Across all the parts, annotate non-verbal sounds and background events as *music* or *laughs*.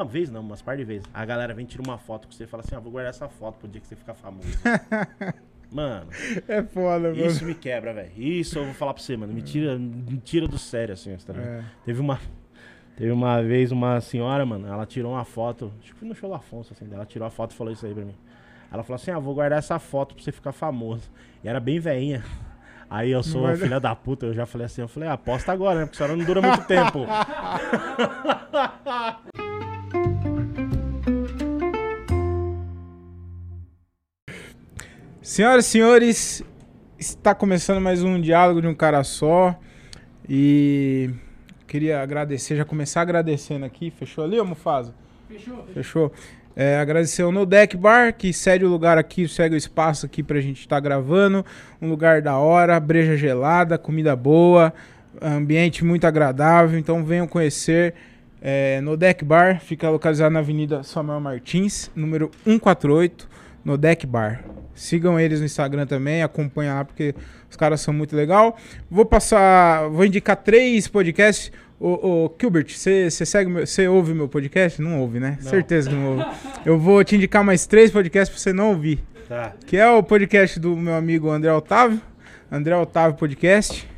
uma vez, não, umas par de vezes. A galera vem tirar uma foto com você e fala assim: ah, vou guardar essa foto pro dia que você ficar famoso. *laughs* mano, É foda, mano. isso me quebra, velho. Isso eu vou falar pra você, mano. Me tira, me tira do sério, assim, tá? É. Teve uma. Teve uma vez uma senhora, mano, ela tirou uma foto. Acho que foi no show do Afonso, assim. Ela tirou a foto e falou isso aí pra mim. Ela falou assim: ah, vou guardar essa foto pra você ficar famoso. E era bem veinha. Aí eu sou Guarda- filha da puta, eu já falei assim, eu falei, ah, aposta agora, né? Porque a senhora não dura muito tempo. *laughs* Senhoras e senhores, está começando mais um diálogo de um cara só. E queria agradecer, já começar agradecendo aqui. Fechou ali, ô Mufasa? Fechou. Fechou. É, agradecer ao No Deck Bar, que cede o lugar aqui, cede o espaço aqui pra gente estar gravando. Um lugar da hora, breja gelada, comida boa, ambiente muito agradável. Então venham conhecer. É, no Deck Bar, fica localizado na Avenida Samuel Martins, número 148, no Deck Bar. Sigam eles no Instagram também, acompanha lá porque os caras são muito legal. Vou passar, vou indicar três podcasts. Ô, ô Gilbert, você segue, você ouve meu podcast? Não ouve, né? Não. Certeza que não ouve. Eu vou te indicar mais três podcasts pra você não ouvir. Tá. Que é o podcast do meu amigo André Otávio, André Otávio Podcast.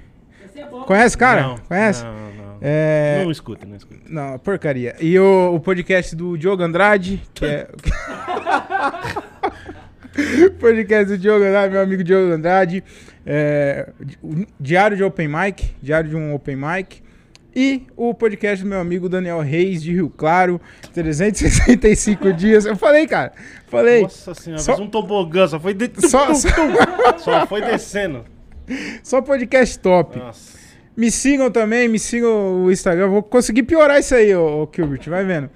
Conhece, cara? Não, Conhece? Não, não. É... Não escuta, não escuta. Não, porcaria. E o, o podcast do Diogo Andrade, que é. *laughs* *laughs* podcast do Diogo Andrade, meu amigo Diogo Andrade. É, Diário de Open Mic, Diário de um Open Mic. E o podcast do meu amigo Daniel Reis, de Rio Claro, 365 *laughs* dias. Eu falei, cara. Falei. Nossa senhora, Só- um tobogã, só foi, de... *laughs* Só, só, só foi descendo. só podcast top. Nossa. Me sigam também, me sigam o Instagram. Vou conseguir piorar isso aí, ô, ô Gilbert, vai vendo.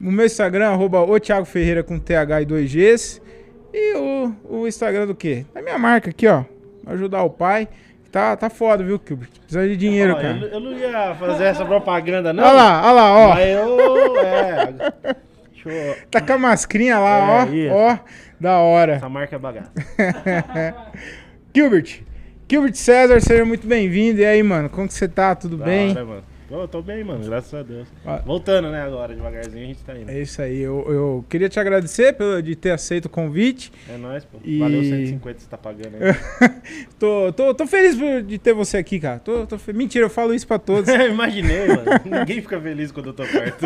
O meu Instagram, arroba o Thiago Ferreira com TH e 2Gs. E o, o Instagram do quê? Da minha marca aqui, ó. Ajudar o pai. Tá, tá foda, viu, Gilbert? Precisa de dinheiro, eu, cara. eu não ia fazer essa propaganda, não. Olha lá, olha lá, ó. Mas eu. É. Eu. Tá com a mascrinha lá, É, ó. isso. Ó, da hora. Essa marca é bagaça. *laughs* Gilbert. Gilbert César, seja muito bem-vindo. E aí, mano, como que você tá? Tudo Da bem? hora, mano. Tô, tô bem, mano, graças a Deus. Ah. Voltando, né, agora, devagarzinho a gente tá indo. É isso aí. Eu, eu queria te agradecer pelo, de ter aceito o convite. É nóis, pô. E- Valeu 150 que você tá pagando aí. *laughs* Tô, tô, tô feliz de ter você aqui, cara. Tô, tô fe- Mentira, eu falo isso pra todos. *laughs* Imaginei, mano. *laughs* Ninguém fica feliz quando eu tô perto.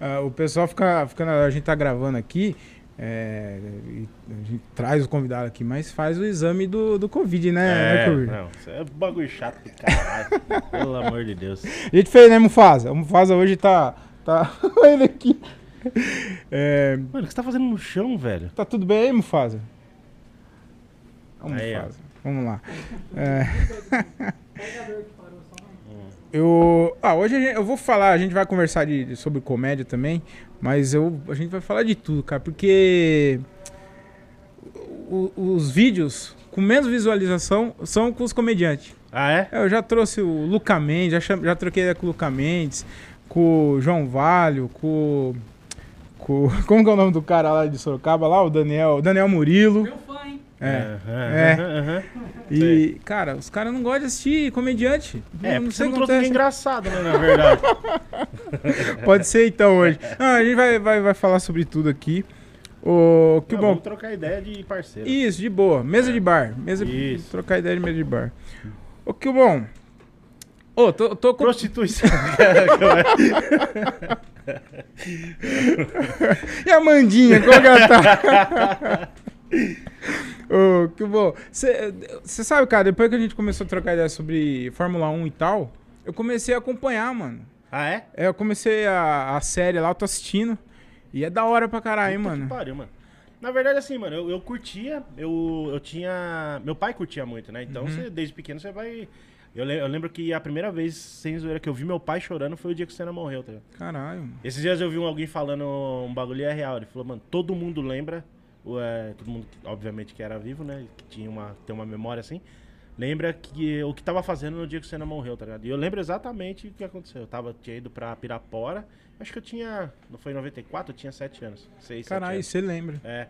Ah, o pessoal fica, fica. A gente tá gravando aqui. É, e a gente traz o convidado aqui, mas faz o exame do, do Covid, né? né, É, Covid? não, isso é bagulho chato do caralho. *laughs* Pelo amor de Deus. A gente fez, né, Mufasa? O Mufasa hoje tá. tá Olha *laughs* ele aqui. É, Mano, o que você tá fazendo no chão, velho? tá tudo bem aí, Mufasa? Vamos, Aí, ó. Mufasa. Vamos lá. É. *laughs* Eu, ah, hoje gente- eu vou falar, a gente vai conversar de, de- sobre comédia também, mas eu, a gente vai falar de tudo, cara, porque o- os vídeos com menos visualização são com os comediantes. Ah, é? Eu já trouxe o Luca Mendes, já, cham- já troquei com o Luca Mendes, com o João Valho, com, com. *laughs* Como que é o nome do cara lá de Sorocaba lá? O Daniel, Daniel Murilo. Meu fã, hein? É. É. aham, aham. E, cara, os caras não gostam de assistir comediante. É, não você sei o não que trouxe ninguém engraçado, né, na verdade. *laughs* Pode ser então hoje. *laughs* Não, a gente vai, vai, vai falar sobre tudo aqui. O que Não, bom. Vamos trocar ideia de parceiro. Isso, de boa. Mesa de bar. Mesa Isso. trocar ideia de mesa de bar. O que bom. Ô, tô, tô com. Prostituição. *laughs* E a Mandinha, qual que ela tá? Ô, que bom. Você sabe, cara, depois que a gente começou a trocar ideia sobre Fórmula 1 e tal, eu comecei a acompanhar, mano. ah, é? É, eu comecei a, a série lá, eu tô assistindo. E é da hora pra caralho, Puta mano. Que pariu, mano. Na verdade, assim, mano, eu, eu curtia, eu, eu tinha. Meu pai curtia muito, né? Uhum. Então, você, desde pequeno, você vai. Eu, eu lembro que a primeira vez, sem zoeira, que eu vi meu pai chorando foi o dia que o Senna morreu, tá ligado? Caralho. mano. Esses dias eu vi um- alguém falando um bagulho é real. Ele falou, mano, todo mundo lembra, é, todo mundo, que- obviamente, que era vivo, né? Que tinha uma, tem uma memória assim. Lembra que o que tava fazendo no dia que o Senna morreu, tá ligado? E eu lembro exatamente o que aconteceu. Eu tava, tinha ido pra Pirapora. Acho que eu tinha. Não foi em 94? Eu tinha 7 anos. 6, 7 Caralho, você lembra. É.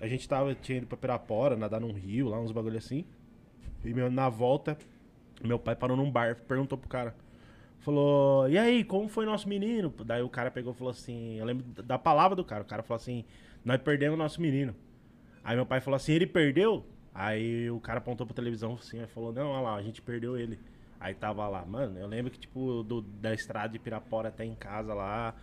A gente tava, tinha ido pra Pirapora, nadar num rio, lá uns bagulho assim. E meu, na volta, meu pai parou num bar, perguntou pro cara: Falou, e aí, como foi nosso menino? Daí o cara pegou e falou assim, eu lembro da palavra do cara, o cara falou assim, nós perdemos nosso menino. Aí meu pai falou assim, ele perdeu? Aí o cara apontou pra televisão assim, e falou, não, olha lá, a gente perdeu ele. Aí tava lá, mano, eu lembro que, tipo, do, da estrada de Pirapora até em casa lá,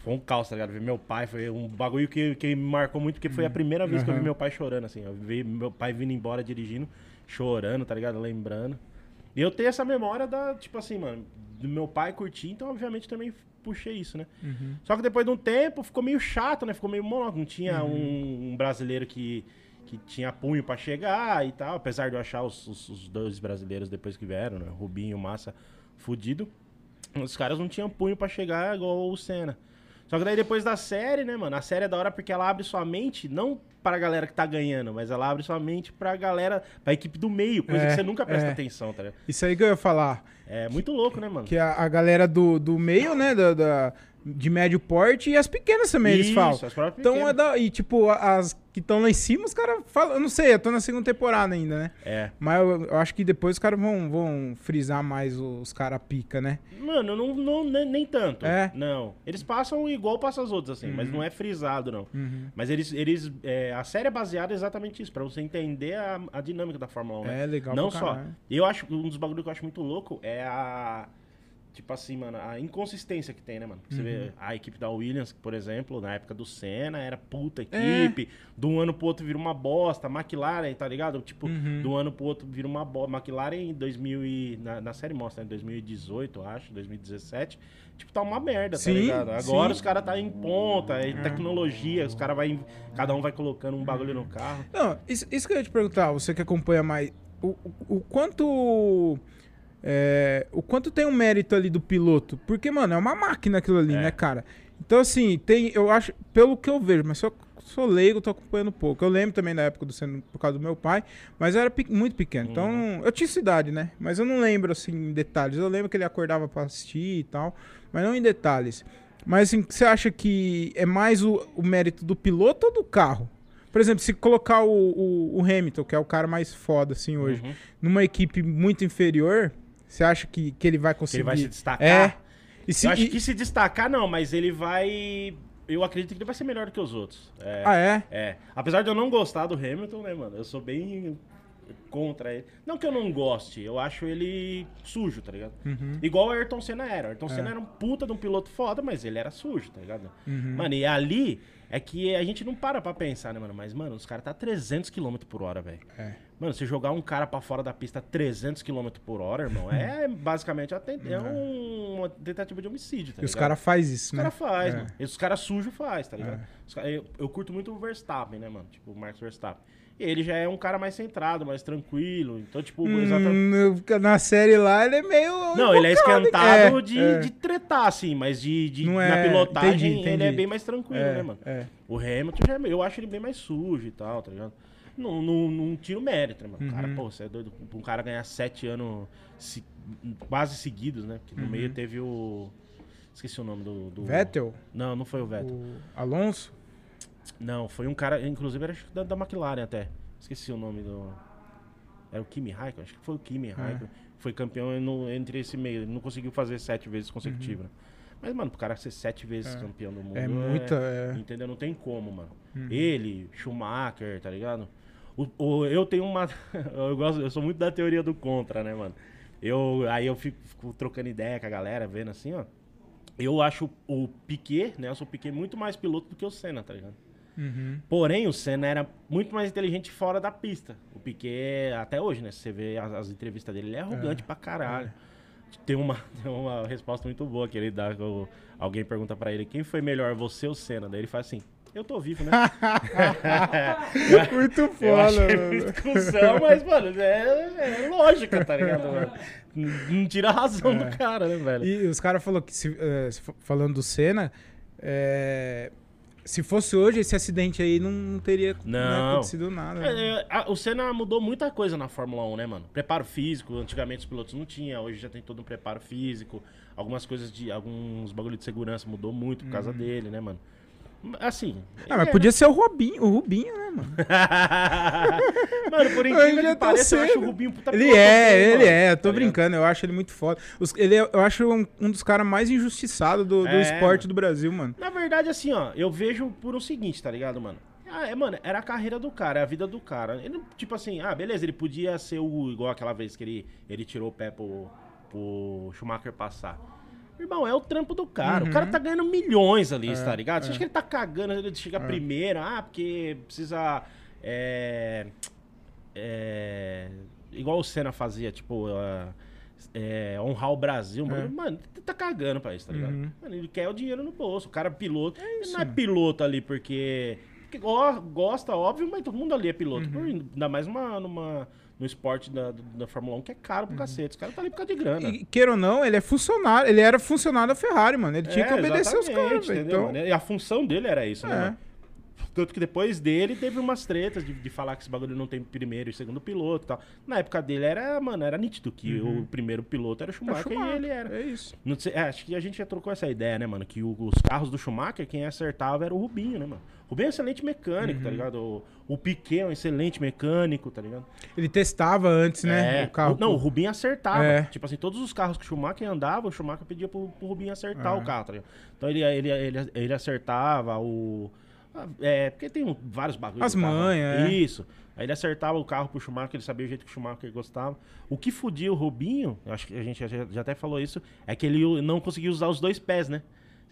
foi um caos, tá ligado? Ver meu pai, foi um bagulho que, que me marcou muito, porque foi a primeira vez que eu vi Uhum. meu pai chorando, assim. Eu vi meu pai vindo embora dirigindo, chorando, tá ligado? Lembrando. E eu tenho essa memória da, tipo assim, mano, do meu pai curtir, então obviamente também puxei isso, né? Uhum. Só que depois de um tempo ficou meio chato, né? Ficou meio monótono. Não tinha Uhum. um, um brasileiro que, que tinha punho pra chegar e tal. Apesar de eu achar os, os- os dois brasileiros depois que vieram, né? Rubinho e Massa fudido. Os caras não tinham punho pra chegar igual o Senna. Só que daí depois da série, né, mano? A série é da hora porque ela abre sua mente, não pra galera que tá ganhando, mas ela abre sua mente pra galera, pra equipe do meio, coisa É, que você nunca presta é. atenção, tá ligado? Isso aí que eu ia falar. É muito louco, né, mano? Que a, a galera do, do meio, né? Da, da- de médio porte e as pequenas também, eles Isso, falam. as Então pequenas. é da. E tipo, as que estão lá em cima, os caras falam. Eu não sei, eu tô na segunda temporada ainda, né? É. Mas eu, eu acho que depois os caras vão, vão frisar mais os caras pica, né? Mano, não, não, nem, nem tanto. É? Não. Eles passam igual passa as outras, assim, mas não é frisado, não. Uhum. Mas eles. eles é, a série é baseada exatamente isso, pra você entender a, a dinâmica da Fórmula 1. né? É legal Não só. Eu acho. Um dos bagulhos que eu acho muito louco é a. Tipo assim, mano, a inconsistência que tem, né, mano? Você Uhum. vê a equipe da Williams, por exemplo, na época do Senna, era puta É. equipe. De um ano pro outro vira uma bosta. McLaren, tá ligado? Tipo, Uhum. de um ano pro outro vira uma bosta. McLaren em 2000 e... Na, na série mostra, né? 2018, eu acho, 2017. Tipo, tá uma merda, tá Sim, ligado? Agora sim. É. os caras tá em ponta, é tecnologia, os caras vai... Cada um vai colocando um bagulho no carro. Não, isso, isso que eu ia te perguntar, você que acompanha mais. O, o, o quanto. É, o quanto tem um mérito ali do piloto? Porque, mano, é uma máquina aquilo ali, É. né, cara? Então, assim, tem. Eu acho, pelo que eu vejo, mas só sou leigo, tô acompanhando pouco. Eu lembro também da época do sendo por causa do meu pai, mas eu era pe- muito pequeno. Então, Uhum. eu tinha essa idade, né? Mas eu não lembro, assim, em detalhes. Eu lembro que ele acordava pra assistir e tal, mas não em detalhes. Mas, assim, você acha que é mais o, o mérito do piloto ou do carro? Por exemplo, se colocar o, o, o Hamilton, que é o cara mais foda, assim, hoje, Uhum. numa equipe muito inferior, você acha que, que ele vai Que conseguir... ele vai se destacar. É. Se, eu acho e- que se destacar, não, mas ele vai. Eu acredito que ele vai ser melhor do que os outros. É, Ah, é? é. Apesar de eu não gostar do Hamilton, né, mano? Eu sou bem contra ele. Não que eu não goste, eu acho ele sujo, tá ligado? Uhum. Igual o Ayrton Senna era. O Ayrton É. Senna era um puta de um piloto foda, mas ele era sujo, tá ligado? Uhum. Mano, e ali é que a gente não para pra pensar, né, mano? Mas, mano, os caras tá 300 km por hora, velho. É. Mano, se jogar um cara pra fora da pista a 300 km por hora, irmão, é *laughs* basicamente uma ten- é um- uma tentativa de homicídio, tá E os caras fazem isso, Os né? caras faz, É. mano. E os caras sujos faz, tá ligado? É. Os cara- eu, eu curto muito o Verstappen, né, mano? Tipo, o Max Verstappen. E ele já é um cara mais centrado, mais tranquilo. Então, tipo, exatamente. Hum, eu- na série lá ele é meio. Não, ele é esquentado É, de, é. de tretar, assim, mas de, de- Não na é- pilotagem entendi, ele é entendi. bem mais tranquilo, É, né, mano? é. O Hamilton, já, é- eu acho ele bem mais sujo e tal, tá ligado? Não, não, não tira o mérito, né, mano? O Cara, Uhum. pô, você é doido pra um cara ganhar sete anos se- quase seguidos, né? Porque no meio teve o. Esqueci o nome do. do- Uhum. Vettel? Não, não foi o Vettel. O Alonso? Não, foi um cara, inclusive era da, da McLaren até. Esqueci o nome do. Era o Kimi Raikkonen? Acho que foi o Kimi É. Raikkonen. Foi campeão no- entre esse meio. Ele não conseguiu fazer sete vezes consecutivas. né? Mas, mano, pro cara ser sete vezes Uhum. É. campeão do mundo. É muita. é. Entendeu? Não tem como, mano. Uhum. Ele, Schumacher, tá ligado? O, o- eu tenho uma. *laughs* eu, gosto, eu sou muito da teoria do contra, né, mano? Eu, aí eu fico, fico trocando ideia com a galera, vendo assim, ó. Eu acho o Piquet, né? Eu sou o Piquet muito mais piloto do que o Senna, tá ligado? Uhum. Porém, o Senna era muito mais inteligente fora da pista. O Piquet, até hoje, né? Se você vê as, as entrevistas dele, ele é arrogante pra caralho. Tem, uma, *laughs* tem uma resposta muito boa que ele dá. que o- alguém pergunta pra ele, quem foi melhor, você ou Senna? Daí ele faz assim, eu tô vivo, né? *laughs* Muito Eu foda, achei mano. cuzão, mas, mano, é, é lógica, tá ligado, mano? Não tira a razão É. do cara, né, velho? E os caras falaram que, se, f- falando do Senna, é, se fosse hoje, esse acidente aí não, não teria né, Não. acontecido nada. né? É, é, a- o Senna mudou muita coisa na Fórmula 1, né, mano? Preparo físico, antigamente os pilotos não tinham, hoje já tem todo um preparo físico. Algumas coisas de. Alguns bagulho de segurança mudou muito por causa Uhum. dele, né, mano? Assim. Ah, mas podia ser o Rubinho, o Rubinho, né, mano? *laughs* mano, por Ele incrível que tá pareça, eu acho o. Rubinho um puta Ele é, ele mano, é, eu tô tá brincando, eu acho ele muito foda. Os- ele é- eu acho um, um dos caras mais injustiçados do, do É, esporte mano. do Brasil, mano. Na verdade, assim, ó, eu vejo por o seguinte, tá ligado, mano? Ah, é, mano, era a carreira do cara, é a vida do cara. Ele, tipo assim, ah, beleza, ele podia ser o. igual aquela vez que ele, ele tirou o pé pro, pro Schumacher passar. Irmão, é o trampo do cara. Uhum. O cara tá ganhando milhões ali, É, tá ligado? Você é. acha que ele tá cagando, ele chega primeiro, ah, porque precisa. É. É. Igual o Senna fazia, tipo. é, honrar o Brasil. É. Mano, ele tá cagando pra isso, tá ligado? Uhum. Mano, ele quer o dinheiro no bolso. O cara é piloto. ele isso, não é piloto ali porque. porque go- gosta, óbvio, mas todo mundo ali é piloto. Uhum. Ainda mais numa, numa, no esporte da, da Fórmula 1 que é caro pro cacete. Os caras tá ali por causa de grana. Uhum. E, queira ou não, ele é funcionário, ele era funcionário da Ferrari, mano. Ele tinha É, que obedecer os caras, velho. Então, mano? E a função dele era isso, né, É. mano? Tanto que depois dele teve umas tretas de, de falar que esse bagulho não tem primeiro e segundo piloto e tal. Na época dele era, mano, era nítido que o primeiro piloto era o é Schumacher, Schumacher, e ele era. É isso. Não sei- é, acho que a gente já trocou essa ideia, né, mano? Que o- os carros do Schumacher, quem acertava era o Rubinho, né, mano? O Rubinho é um excelente mecânico, Uhum. tá ligado? O, o Piquet é um excelente mecânico, tá ligado? Ele testava antes, né? É. O carro. Não, o Rubinho acertava. É. Tipo assim, todos os carros que o Schumacher andava, o Schumacher pedia pro, pro Rubinho acertar É. o carro, tá ligado? Então ele, ele, ele, ele acertava o. ah, É, porque tem um- vários bagulhos. As manhas, é. Isso. Aí ele acertava o carro pro Schumacher, ele sabia o jeito que o Schumacher gostava. O que fudia o Rubinho, eu acho que a gente já, já até falou isso, é que ele não conseguia usar os dois pés, né?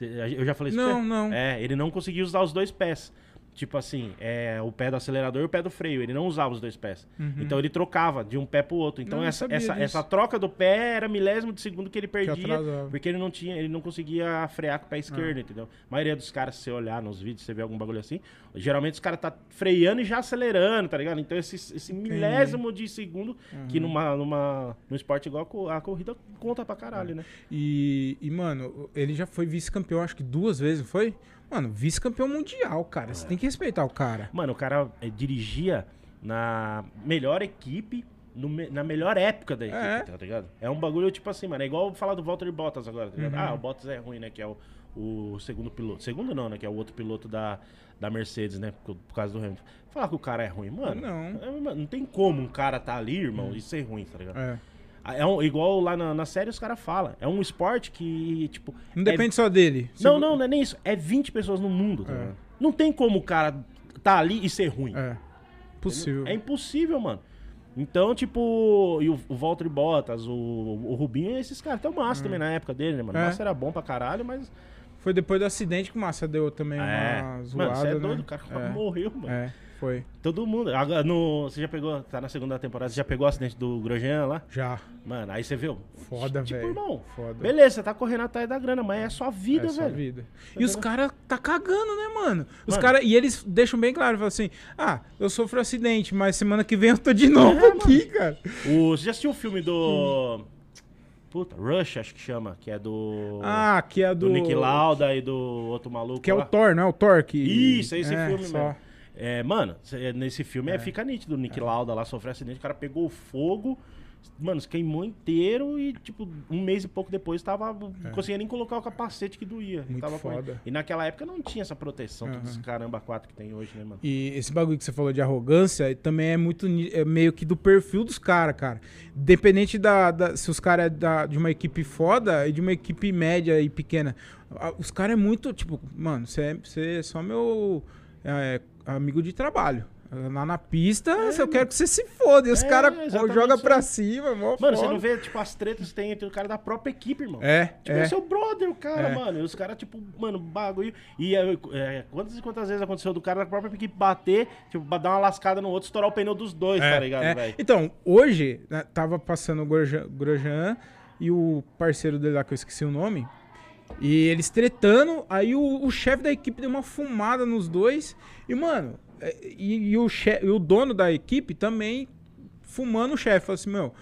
Eu já falei isso Não, não. É, ele não conseguia usar os dois pés. Tipo assim, é, o pé do acelerador e o pé do freio. Ele não usava os dois pés. Então ele trocava de um pé pro outro. Então Uhum. Não, essa, essa, disso. essa troca do pé era milésimo de segundo que ele perdia. atrasava. porque ele não tinha, ele não conseguia frear com o pé esquerdo, entendeu? A maioria dos caras, se você olhar nos vídeos, você vê algum bagulho assim, geralmente os caras tá freando e já acelerando, tá ligado? Então esse, esse milésimo de segundo, que numa, numa, num esporte igual a co- a corrida conta pra caralho, né? E, e, mano, ele já foi vice-campeão, acho que duas vezes, não foi? Mano, vice-campeão mundial, cara. Você tem que respeitar o cara. Mano, o cara eh, dirigia na melhor equipe, no me- na melhor época da equipe, É. tá ligado? É um bagulho tipo assim, mano. É igual falar do Valtteri Bottas agora, tá Uhum. ligado? Ah, o Bottas é ruim, né? Que é o, o segundo piloto. Segundo não, né? Que é o outro piloto da, da Mercedes, né? Por, por causa do Hamilton. Falar que o cara é ruim, mano. Não. é, mano, não tem como um cara tá ali, irmão, e ser ruim, tá ligado? É. É um, igual lá na, na série os caras falam. É um esporte que, tipo. Não é depende só dele. não, não, não é nem isso. É 20 pessoas no mundo, tá É. Não tem como o cara tá ali e ser ruim. É. Possível. É impossível, mano. Então, tipo, e o, o Valtteri Bottas, o, o Rubinho, esses caras. Até o Massa também na época dele, né, mano? O É. Massa era bom pra caralho, mas. Foi depois do acidente que o Massa deu também É. uma Mano, zoada, você é né? doido, o cara É. morreu, mano. É, foi. Todo mundo. Agora, no, você já pegou, tá na segunda temporada, você já pegou o acidente do Grosjean lá? Já. Mano, aí você viu. Foda, tipo, velho. irmão. Foda. Beleza, você tá correndo atrás da grana, mas é só vida, é só velho. vida. E os caras tá cagando, né, mano? Os Mano. caras. E eles deixam bem claro, falam assim: ah, eu sofro acidente, mas semana que vem eu tô de *laughs* novo É, aqui, cara. O, você já assistiu o filme do. Puta, Rush, acho que chama, que é do. Ah, que é do. do Nick Lauda e do outro maluco. Que é o. Thor, não é o Thor que. Isso, é esse é, filme só. É, mano, cê- nesse filme é. fica nítido. O Nick Lauda lá sofreu acidente, o cara pegou fogo, mano, se queimou inteiro e, tipo, um mês e pouco depois tava. Não conseguia nem colocar o capacete que doía. Muito tava foda. E naquela época não tinha essa proteção, todos esses caramba quatro que tem hoje, né, mano? E esse bagulho que você falou de arrogância também é muito é meio que do perfil dos caras, cara. Dependente da, da- se os caras é da- de uma equipe foda e de uma equipe média e pequena. Os caras é muito, tipo, mano, você é, é só meu é, amigo de trabalho. Lá na pista, eu quero que você se foda. E os É, caras jogam pra aí. cima, mó Mano, você foda. não vê, tipo, as tretas que tem entre o cara da própria equipe, irmão. É, Tipo, é. é seu brother, o cara, É. mano. E os caras, tipo, mano, bagulho. E é, é, quantas e quantas vezes aconteceu do cara da própria equipe bater, tipo, dar uma lascada no outro, estourar o pneu dos dois, É, tá ligado, é. velho? Então, hoje, né, tava passando o Grosjean, Grosjean e o parceiro dele lá, que eu esqueci o nome, e eles tretando, aí o, o chefe da equipe deu uma fumada nos dois, e, mano, é, e, e o, che- e o dono da equipe também fumando o chefe, falou assim, meu...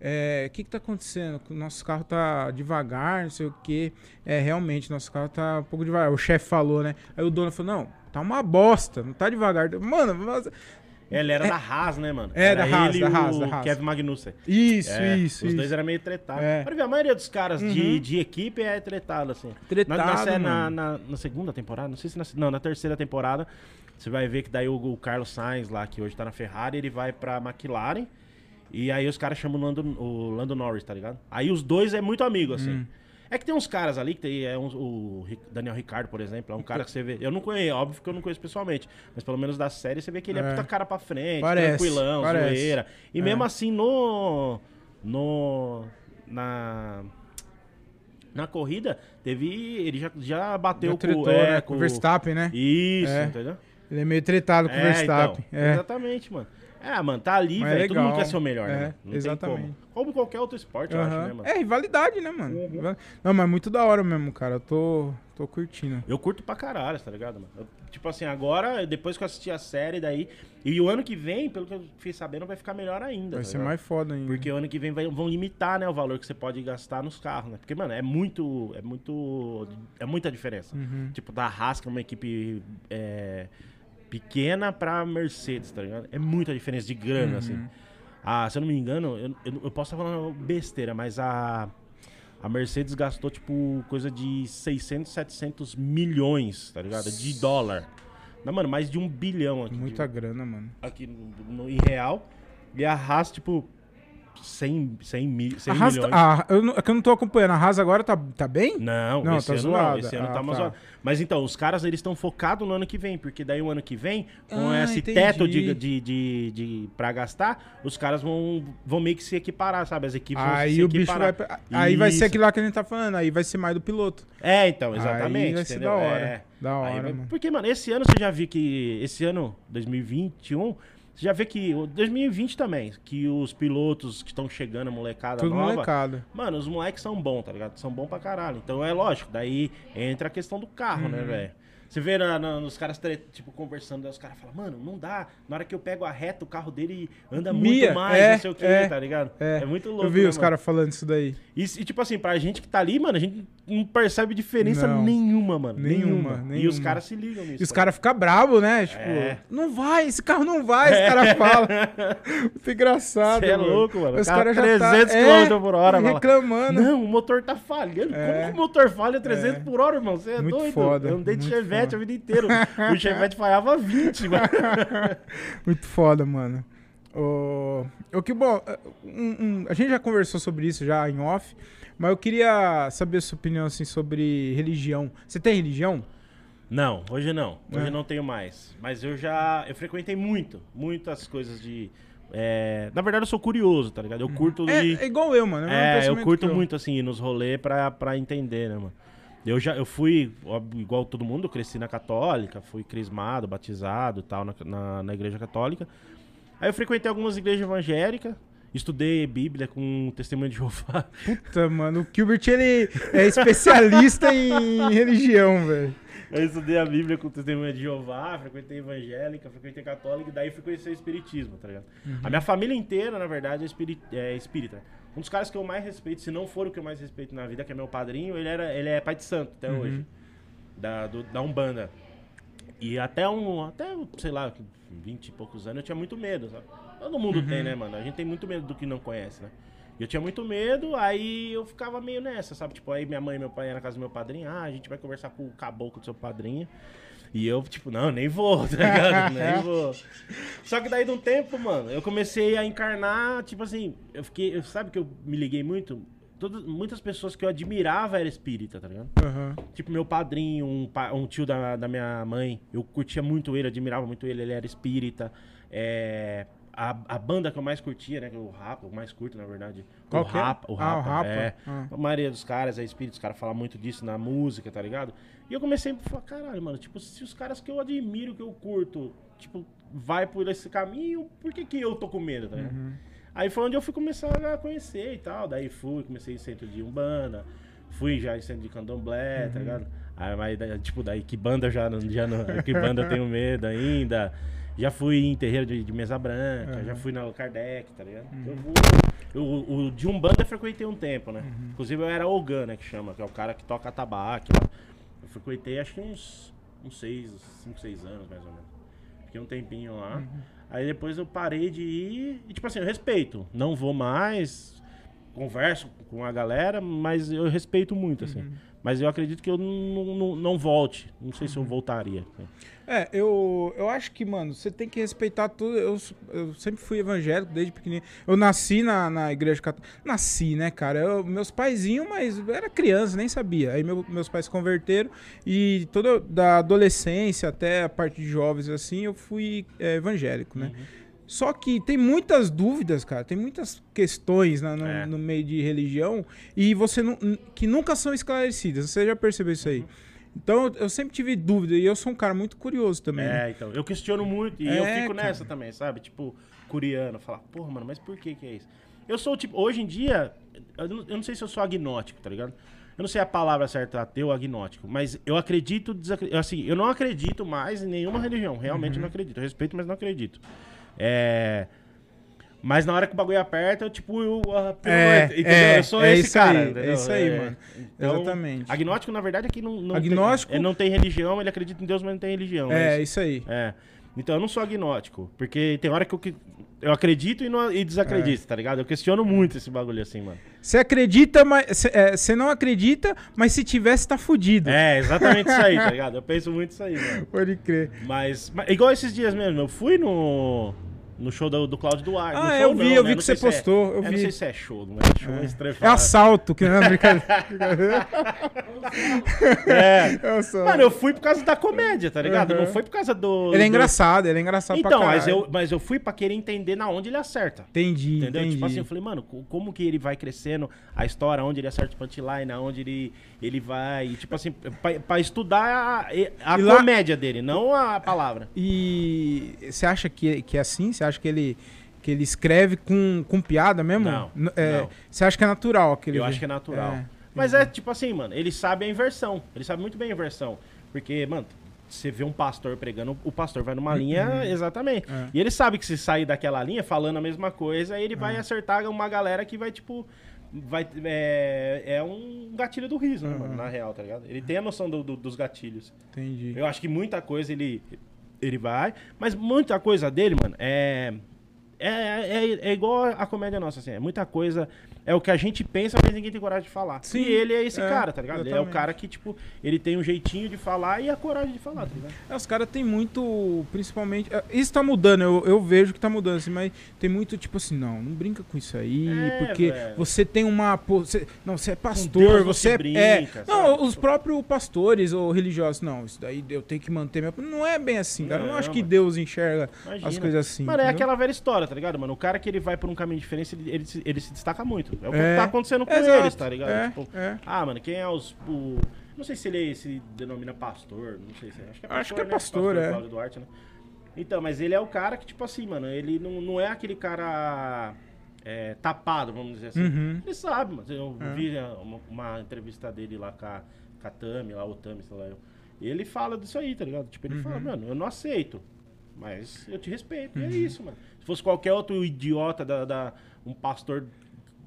é, O que que tá acontecendo? Nosso carro tá devagar, não sei o que. É, realmente, nosso carro tá um pouco devagar. O chefe falou, né? Aí o dono falou, não, tá uma bosta, não tá devagar. Mano, mas- Ele era da Haas, né, mano? É, era da Haas, ele da Haas, o da Haas. Kevin Magnussen. Isso, É, isso, Os isso. dois eram meio tretados. É. Pode ver, a maioria dos caras de, Uhum. de equipe é tretado, assim. Tretado, na, na, na- na segunda temporada, não sei se na, não, na terceira temporada, você vai ver que daí o, o Carlos Sainz lá, que hoje tá na Ferrari, ele vai pra McLaren. E aí os caras chamam o Lando, o Lando Norris, tá ligado? Aí os dois é muito amigo, assim. Hum. É que tem uns caras ali, que tem é uns- o Daniel Ricardo, por exemplo, é um cara que você vê. Eu não conheço, óbvio que eu não conheço pessoalmente, mas pelo menos da série você vê que ele é, É. puta cara pra frente, Parece, tranquilão, parece. zoeira. E É. mesmo assim, no. No. Na. Na corrida, teve. Ele já, já bateu Já tretou, com, é, né? Com o o Verstappen, né? Isso, É. entendeu? Ele é meio tretado com o É, Verstappen. então, é. Exatamente, mano. É, mano, tá ali, Mas é velho. Todo mundo quer ser o melhor, né? É, mano? Não exatamente. como. Como qualquer outro esporte, eu acho, né, mano? É, rivalidade, né, mano? Uhum. Não, mas muito da hora mesmo, cara. Eu tô, tô curtindo. Eu curto pra caralho, tá ligado, mano? Eu, tipo assim, agora, depois que eu assisti a série daí. E o ano que vem, pelo que eu fiquei sabendo, vai ficar melhor ainda. Vai tá ser ligado? mais foda ainda. Porque o ano que vem vai- vão limitar, né, o valor que você pode gastar nos carros, né? Porque, mano, é muito. É muito. É muita diferença. Uhum. Tipo, da que é uma equipe é, pequena pra Mercedes, tá ligado? É muita diferença de grana, Uhum. assim. Ah, se eu não me engano, eu, eu, eu posso estar falando besteira, mas a. A Mercedes gastou, tipo, coisa de 600, 700 milhões, tá ligado? De dólar. Não, mano, mais de um bilhão aqui. de- Muita grana, mano. aqui no, no- em real. E a Haas, tipo, 100, 100, mil, 100 A Haas, milhões. tá- a, eu não, é que eu não tô acompanhando. A Haas agora tá, tá bem? Não, Não, esse tá ano zoada. Esse ano Ah, tá mais tá. Mas então, os caras eles estão focados no ano que vem, porque daí o ano que vem, com Ah, esse entendi. teto de, de, de, de, pra gastar, os caras vão, vão meio que se equiparar, sabe? As equipes vão Aí se o bicho vai. equiparar. pra- Aí vai ser Isso. aquilo lá que a gente tá falando. Aí vai ser mais do piloto. É, então, exatamente. Aí vai ser entendeu? da hora. É. Da Aí hora, vai- mano. Porque, mano, esse ano você já viu que. Esse ano, 2021, você já vê que. o 2020 também, que os pilotos que estão chegando, a molecada Tudo nova. molecada. Mano, os moleques são bons, tá ligado? São bons pra caralho. Então é lógico, daí entra a questão do carro, Uhum. né, velho? Você vê na- na- nos caras, tipo, conversando, os caras falam, mano, não dá. Na hora que eu pego a reta, o carro dele anda muito Mia, mais, é, não sei o que, é, tá ligado? É, muito louco. Eu vi né, os mano? caras falando isso daí. E, e, tipo assim, pra gente que tá ali, mano, a gente não percebe diferença Não. nenhuma, mano. Nenhuma, Nenhuma. E os caras se ligam nisso. E os tá caras ficam bravos, né? Tipo, É. não vai, esse carro não vai, os caras falam. *laughs* Muito engraçado. Você é mano. louco, mano. Os cara caras já tá 300 é, km por hora, fala, reclamando. Não, o motor tá falhando. É. Como que o motor falha 300 É. por hora, irmão? Você é Muito doido. foda, Eu andei de muito Chevette foda. a vida inteira. O *laughs* Chevette falhava 20, mano. *laughs* Muito foda, mano. O, o que bom, um- um- a gente já conversou sobre isso já em off, mas eu queria saber a sua opinião assim sobre religião. Você tem religião? Não, hoje não. Hoje É. não tenho mais. Mas eu já. Eu frequentei muito. Muitas coisas de. é, Na verdade, eu sou curioso, tá ligado? Eu curto É, de. é igual eu, mano. É, É, eu curto eu. muito, assim, ir nos rolês pra, pra entender, né, mano? Eu já eu fui, igual todo mundo, cresci na católica, fui crismado, batizado e tal, na, na, na igreja católica. Aí eu frequentei algumas igrejas evangélicas, estudei Bíblia com testemunho de Jeová. *laughs* Puta, mano, o Gilbert ele é especialista em religião, velho. Eu estudei a Bíblia com testemunha de Jeová, frequentei evangélica, frequentei católica, e daí fui conhecer o espiritismo, tá ligado? A minha família inteira, na verdade, é, espiri- é espírita. Um dos caras que eu mais respeito, se não for o que eu mais respeito na vida, que é meu padrinho, ele, era, ele é pai de santo até Uhum. hoje. Da, do- da Umbanda. E até um, até, sei lá, 20 e poucos anos eu tinha muito medo, sabe? Todo mundo Uhum. tem, né, mano? A gente tem muito medo do que não conhece, né? E eu tinha muito medo, aí eu ficava meio nessa, sabe? Tipo, aí minha mãe e meu pai iam na casa do meu padrinho, ah, a gente vai conversar com o caboclo do seu padrinho. E eu, tipo, não, nem vou, tá ligado? *laughs* nem vou. Só que daí de um tempo, mano, eu comecei a encarnar, tipo assim, eu fiquei, eu- sabe que eu me liguei muito? Todas, muitas pessoas que eu admirava eram espírita, tá ligado? Aham. Tipo, meu padrinho, um, um tio da, da minha mãe, eu curtia muito ele, admirava muito ele, ele era espírita. É, a, a banda que eu mais curtia, né? que O Rapa, o mais curto, na verdade. Qual o é? Rapa, o Ah, o Rapa, Rapa. é. Ah. A maioria dos caras é espírita, os caras falam muito disso na música, tá ligado? E eu comecei a falar, caralho, mano, tipo, se os caras que eu admiro, que eu curto, tipo, vai por esse caminho, por que que eu tô com medo, tá ligado? Uhum. Aí foi onde eu fui começar a conhecer e tal. Daí fui, comecei em centro de Umbanda, fui já em centro de Candomblé, Uhum. tá ligado? Aí, mas, tipo, daí que banda já não, já não. Que banda eu tenho medo ainda. Já fui em terreiro de, de mesa branca, Uhum. já fui na Kardec, tá ligado? Eu vou. Eu, o de Umbanda eu frequentei um tempo, né? Uhum. Inclusive eu era Ogan, né? Que chama, que é o cara que toca lá. Frequentei acho que uns, uns seis, cinco, seis anos mais ou menos. Fiquei um tempinho lá. Uhum. Aí depois eu parei de ir e, tipo assim, eu respeito. Não vou mais, converso com a galera, mas eu respeito muito, assim. Uhum. Mas eu acredito que eu não, não, não volte. Não sei se eu voltaria. É, eu, eu acho que, mano, você tem que respeitar tudo. Eu, eu sempre fui evangélico desde pequenininho. Eu nasci na, na igreja católica. Nasci, né, cara? Eu, meus paizinhos, mas eu era criança, nem sabia. Aí meu- meus pais se converteram e toda da adolescência até a parte de jovens, assim, eu fui é, evangélico, né? Só que tem muitas dúvidas, cara. Tem muitas questões na- no, É. no meio de religião e você não, que nunca são esclarecidas. Você já percebeu isso aí? Então eu sempre tive dúvida e eu sou um cara muito curioso também. né? É, então. Eu questiono muito e É, eu fico cara. nessa também, sabe? Tipo, curiano. Falar, porra, mano, mas por que que é isso? Eu sou, tipo, hoje em dia, eu não, eu não sei se eu sou agnóstico, tá ligado? Eu não sei a palavra certa, ateu agnóstico, mas eu acredito, assim, eu não acredito mais em nenhuma religião. Realmente Uhum. não acredito. Eu respeito, mas não acredito. É. Mas na hora que o bagulho aperta, eu, tipo, eu. pelo É, entendeu? é, eu sou é esse cara. aí, é isso aí, mano. Então, Exatamente. Agnóstico, na verdade, é que não. não Agnóstico- Tem, ele não tem religião, ele acredita em Deus, mas não tem religião. É, isso aí. é. Então eu não sou agnóstico. Porque tem hora que eu, que- eu acredito e, não, e desacredito, É. tá ligado? Eu questiono muito esse bagulho assim, mano. Você acredita, mas você é, não acredita, mas se tivesse, tá fudido. É, exatamente isso aí, tá ligado? Eu penso muito isso aí, mano. *laughs* Pode crer. Mas, mas igual esses dias mesmo, eu fui no. No show do, do Cláudio Duarte. Ah, eu vi, não, eu né? vi Não que você é- postou, eu Não vi. sei se é show, não é show, é estranho É assalto, que não *laughs* *laughs* é brincadeira. É. É assalto. Mano, eu fui por causa da comédia, tá ligado? Uhum. Não foi por causa do. Ele é do- engraçado, ele é engraçado Então, pra mas caralho. eu, mas eu fui pra querer entender na onde ele acerta. Entendi, Entendeu? entendi. Tipo assim, eu falei, mano, co- como que ele vai crescendo a história, onde ele acerta o punchline, aonde ele, ele vai. e, Tipo assim, pra, pra estudar a, a E lá- comédia dele, não a palavra. E você acha que, que é assim? Você acha que ele, que ele escreve com, com piada mesmo? Não, N- é, não. Você acha que é natural aquele Eu acho que é natural. É. Mas é tipo assim, mano, ele sabe a inversão. Ele sabe muito bem a inversão. Porque, mano, você vê um pastor pregando, o pastor vai numa linha exatamente. É. E ele sabe que se sair daquela linha falando a mesma coisa, ele vai acertar uma galera que vai, tipo. Vai, é, é um gatilho do riso, né, mano? Na real, tá ligado? Ele tem a noção do- do- dos gatilhos. Entendi. Eu acho que muita coisa ele, ele vai, mas muita coisa dele, mano, é, é, é, é igual a comédia nossa, assim, é muita coisa, é o que a gente pensa, mas ninguém tem coragem de falar. Sim, e ele é esse é, cara, tá ligado? Ele é o exatamente. cara que, tipo, ele tem um jeitinho de falar e a coragem de falar, tá ligado? É, os caras têm muito, principalmente. é, Isso tá mudando, eu, eu vejo que tá mudando, assim, mas tem muito tipo assim, não, não brinca com isso aí, É, porque velho. você tem uma. Você, não, você é pastor, não você se é. brinca, é sabe? não, os próprios pastores ou religiosos, não, isso daí eu tenho que manter minha. Não é bem assim, cara. Eu não Não, acho que mano. Deus enxerga Imagina. as coisas assim. Mano, é entendeu? aquela velha história, tá ligado, mano? O cara que ele vai por um caminho diferente, ele, ele, se, ele se destaca muito. É o que É. tá acontecendo com Exato, eles, tá ligado? é, Tipo, é. ah, mano, quem é os. O... Não sei se ele se denomina pastor, não sei se é. Acho que é pastor, Acho que é né? pastor, é. Cláudio Duarte, né? Então, mas ele é o cara que, tipo assim, mano, ele não, não é aquele cara é, tapado, vamos dizer assim. Uhum. Ele sabe, mas eu É. vi é, uma, uma entrevista dele lá com a, com a Tami, lá, o Tami, sei lá. Eu. Ele fala disso aí, tá ligado? Tipo, ele Uhum. fala, mano, eu não aceito. Mas eu te respeito. Uhum. E é isso, mano. Se fosse qualquer outro idiota da, da- um pastor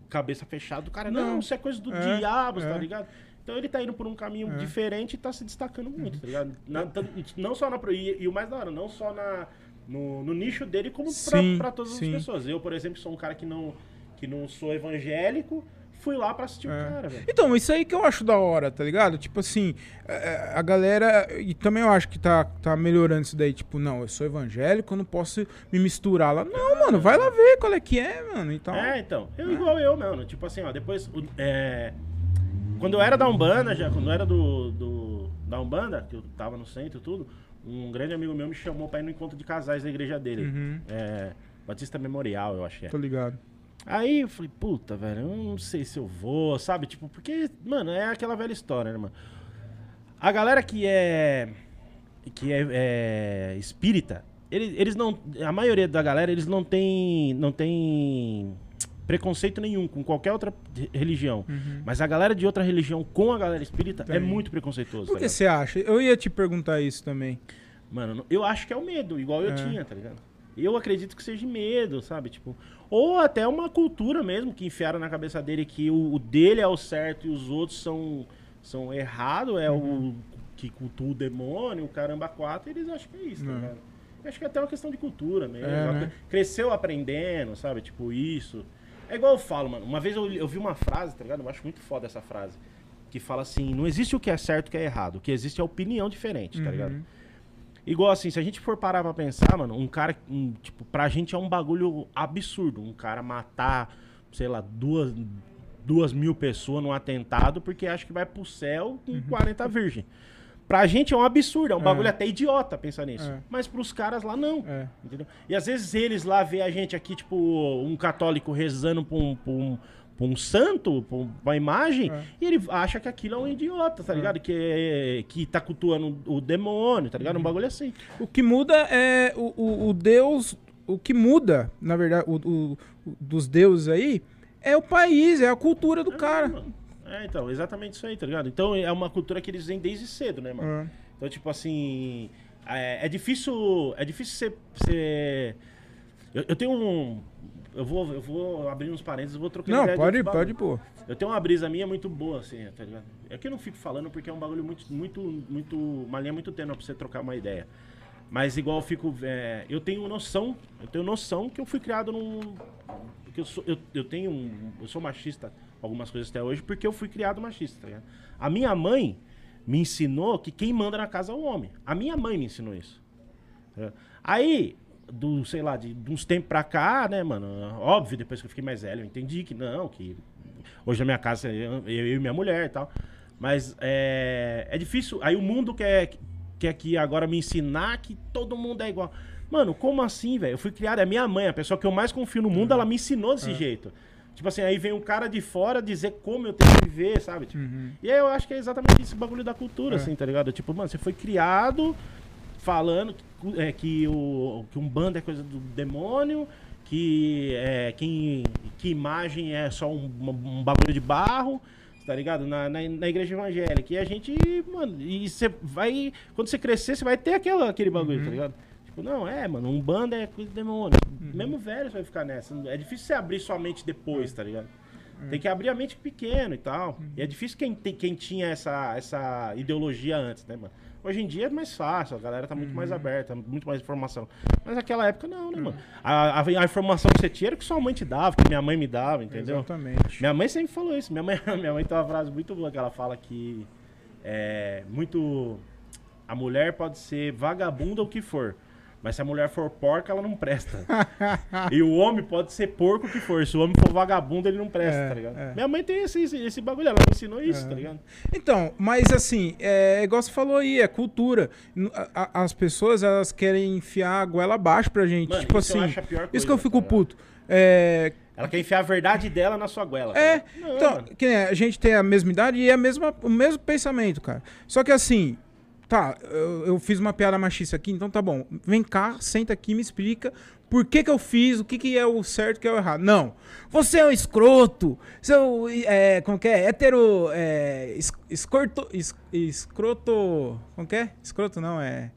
cabeça fechada, o cara, não, Não. isso é coisa do É, diabo, é. tá ligado? Então ele tá indo por um caminho É. diferente e tá se destacando muito, tá ligado? Na- tan- não só na. E, e o mais da hora, não só na, no, no nicho dele, como pra, Sim, pra todas sim. as pessoas. Eu, por exemplo, sou um cara que não, que não sou evangélico, fui lá pra assistir É. o cara, velho. Então, isso aí que eu acho da hora, tá ligado? Tipo assim, é, a galera. E também eu acho que tá, tá melhorando isso daí. Tipo, não, eu sou evangélico, eu não posso me misturar lá. Não, mano, vai lá ver qual é que é, mano. Então. É, então. Eu igual eu, mano. Tipo assim, ó, depois. é, quando eu era da Umbanda, já, quando eu era do, do- da Umbanda, que eu tava no centro e tudo, um grande amigo meu me chamou pra ir no encontro de casais da igreja dele. Uhum, É, Batista Memorial, eu acho que é. tô ligado. Aí eu falei, puta, velho, eu não sei se eu vou, sabe? Tipo, porque, mano, é aquela velha história, né, mano? A galera que é. que é, é espírita, eles, eles não. A maioria da galera, eles não tem. não tem preconceito nenhum com qualquer outra re- religião. Uhum. Mas a galera de outra religião com a galera espírita é muito preconceituoso. Por tá que você acha? Eu ia te perguntar isso também. Mano, eu acho que é o medo, igual eu É. tinha, tá ligado? Eu acredito que seja medo, sabe? Tipo, ou até uma cultura mesmo que enfiaram na cabeça dele que o, o dele é o certo e os outros são, são errado, é Uhum. o que cultua o demônio, o caramba quatro, eles acham que é isso, tá É. ligado? Eu acho que é até uma questão de cultura mesmo. É, né? Cresceu aprendendo, sabe? Tipo, isso. É igual eu falo, mano. Uma vez eu, eu vi uma frase, tá ligado? Eu acho muito foda essa frase. Que fala assim: não existe o que é certo e o que é errado. O que existe é opinião diferente, tá ligado? Uhum. Igual assim, se a gente for parar pra pensar, mano, um cara, um, tipo, pra gente é um bagulho absurdo. Um cara matar, sei lá, duas, duas mil pessoas num atentado porque acha que vai pro céu com 40 virgem. Pra gente é um absurdo, é um É. bagulho até idiota pensar nisso. É. Mas pros caras lá não. É. Entendeu? E às vezes eles lá vê a gente aqui, tipo, um católico rezando pra um, pra um, um santo, pra um- uma imagem, É. e ele acha que aquilo é um idiota, tá ligado? Que, é- que tá cultuando o demônio, tá ligado? Um bagulho assim. O que muda é o, o, o Deus. O que muda, na verdade, o, o- dos deuses aí é o país, é a cultura do cara. mano. É, então, exatamente isso aí, tá ligado? Então é uma cultura que eles vêm desde cedo, né, mano? É. Então, tipo assim. É, é difícil. É difícil você. você... Eu, eu tenho um. Eu vou, eu vou abrir uns parênteses, eu vou trocar Não, pode, pode pôr. Eu tenho uma brisa minha muito boa, assim, tá ligado? É que eu não fico falando porque é um bagulho muito, muito, muito. Uma linha muito tênue pra você trocar uma ideia. Mas igual eu fico. é, eu tenho noção. Eu tenho noção que eu fui criado num. Que eu, sou, eu, eu tenho. um- eu sou machista algumas coisas até hoje porque eu fui criado machista, tá ligado? A minha mãe me ensinou que quem manda na casa é o homem. A minha mãe me ensinou isso. É. Aí, do, sei lá, de, de uns tempos pra cá, né, mano? Óbvio, depois que eu fiquei mais velho, eu entendi que não, que hoje na minha casa eu, eu e minha mulher e tal. Mas é, é difícil. Aí o mundo quer, quer que agora me ensinar que todo mundo é igual. Mano, como assim, velho? Eu fui criado, é minha mãe, a pessoa que eu mais confio no mundo, ela me ensinou desse jeito. Tipo assim, aí vem um cara de fora dizer como eu tenho que viver, sabe? Tipo, E aí eu acho que é exatamente esse bagulho da cultura, É. assim, tá ligado? Tipo, mano, você foi criado falando que, é, que, o, que um bando é coisa do demônio, que, é, que, que imagem é só um, um bagulho de barro, tá ligado? Na, na, na igreja evangélica. E a gente, mano, e você vai. Quando você crescer, você vai ter aquela, aquele bagulho, tá ligado? Tipo, não, é, mano, um bando é coisa do demônio. Mesmo velho você vai ficar nessa. É difícil você abrir sua mente depois, tá ligado? Tem que abrir a mente pequeno e tal. E é difícil quem, tem, quem tinha essa, essa ideologia antes, né, mano? Hoje em dia é mais fácil, a galera tá muito mais aberta, muito mais informação. Mas naquela época não, né, mano? A, a, a informação que você tinha era que sua mãe te dava, que minha mãe me dava, entendeu? Exatamente. Minha mãe sempre falou isso. Minha mãe, *laughs* minha mãe tem uma frase muito boa que ela fala que é muito. A mulher pode ser vagabunda ou o que for. Mas se a mulher for porca, ela não presta. *laughs* e o homem pode ser porco que for. Se o homem for vagabundo, ele não presta, É, tá ligado? é. Minha mãe tem esse, esse, esse bagulho, ela me ensinou isso, É. tá ligado? Então, mas assim, é igual você falou aí, é cultura. N- a- a- As pessoas, elas querem enfiar a goela abaixo pra gente. Mano, tipo isso assim, isso coisa, que eu fico tá puto. É, Ela quer enfiar a verdade dela na sua goela. tá É? Não, então, mano. que a gente tem a mesma idade e é a mesma, o mesmo pensamento, cara. Só que assim, tá, eu, eu fiz uma piada machista aqui, então tá bom. Vem cá, senta aqui, me explica por que que eu fiz, o que que é o certo, o que é o errado. Não, você é um escroto, seu, é, como que é, hétero, é, es, escorto, es, escroto, como que é? Escroto não, é...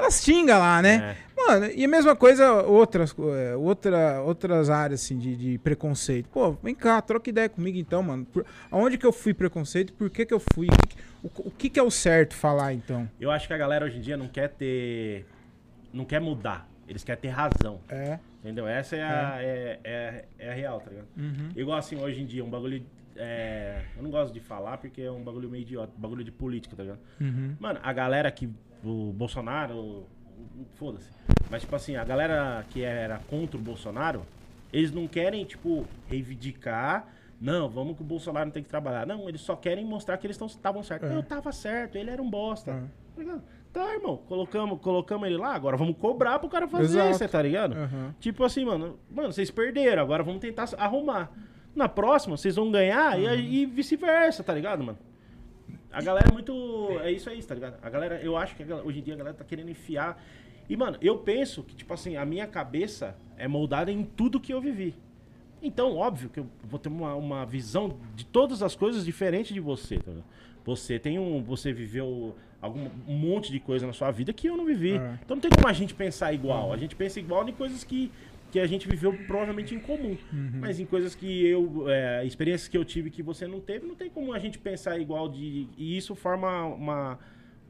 Elas xingam lá, né? Mano, e a mesma coisa, outras, é, outra, outras áreas, assim, de, de preconceito. Pô, vem cá, troca ideia comigo então, mano. Por, aonde que eu fui preconceito? Por que que eu fui? O que, que- o, que que é o certo falar, então? Eu acho que a galera hoje em dia não quer ter. Não quer mudar. Eles querem ter razão. É. Entendeu? Essa é a, é. É, é a real, tá ligado? Uhum. Igual assim, hoje em dia, um bagulho. é, eu não gosto de falar porque é um bagulho meio idiota, bagulho de política, tá ligado? Uhum. Mano, a galera que. O Bolsonaro. Foda-se. Mas, tipo assim, a galera que era contra o Bolsonaro, eles não querem, tipo, reivindicar. Não, vamos que o Bolsonaro não tem que trabalhar. Não, eles só querem mostrar que eles estavam certos. É. Eu tava certo, ele era um bosta. É. Tá? Tá, irmão, colocamos, colocamos ele lá, agora vamos cobrar pro cara fazer, Exato. você tá ligado? Uhum. Tipo assim, mano, mano, vocês perderam, agora vamos tentar arrumar. Na próxima, vocês vão ganhar e, e vice-versa, tá ligado, mano? A galera é muito. É isso aí, tá ligado? A galera, eu acho que galera- hoje em dia a galera tá querendo enfiar. E, mano, eu penso que, tipo assim, a minha cabeça é moldada em tudo que eu vivi. Então, óbvio que eu vou ter uma, uma visão de todas as coisas diferente de você, tá ligado? Você tem um. Você viveu algum, um monte de coisa na sua vida que eu não vivi. É. Então não tem como a gente pensar igual. A gente pensa igual em coisas que, que a gente viveu provavelmente em comum. Mas em coisas que eu. É, experiências que eu tive que você não teve, não tem como a gente pensar igual de. E isso forma uma.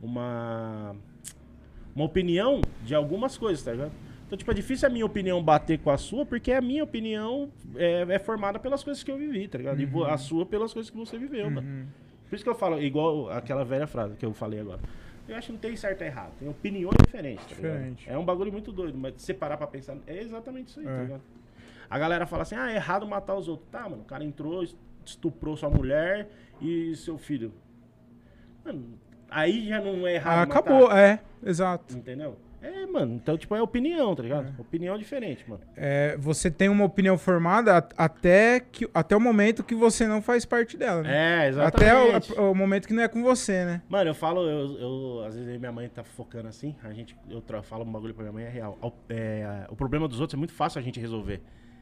uma uma opinião de algumas coisas, tá ligado? Então, tipo, é difícil a minha opinião bater com a sua, porque a minha opinião é, é formada pelas coisas que eu vivi, tá ligado? E vo- a sua pelas coisas que você viveu, mano. Por isso que eu falo, igual aquela velha frase que eu falei agora. Eu acho que não tem certo e errado, tem opiniões diferentes, tá? Diferente. É um bagulho muito doido, mas se você parar pra pensar, é exatamente isso aí, É. tá ligado? A galera fala assim, ah, é errado matar os outros. Tá, mano, o cara entrou, estuprou sua mulher e seu filho. Mano, aí já não é errado Ah, matar. acabou, é, exato. Entendeu? É, mano, então, tipo, é opinião, tá ligado? Opinião diferente, mano. É, você tem uma opinião formada até, que, até o momento que você não faz parte dela, né? É, até exatamente. o, o momento que não é com você, né? Mano, eu falo, eu, eu- às vezes minha mãe tá focando assim, a gente, eu falo um bagulho pra minha mãe, é real. Ao- é, o problema dos outros é muito fácil a gente resolver.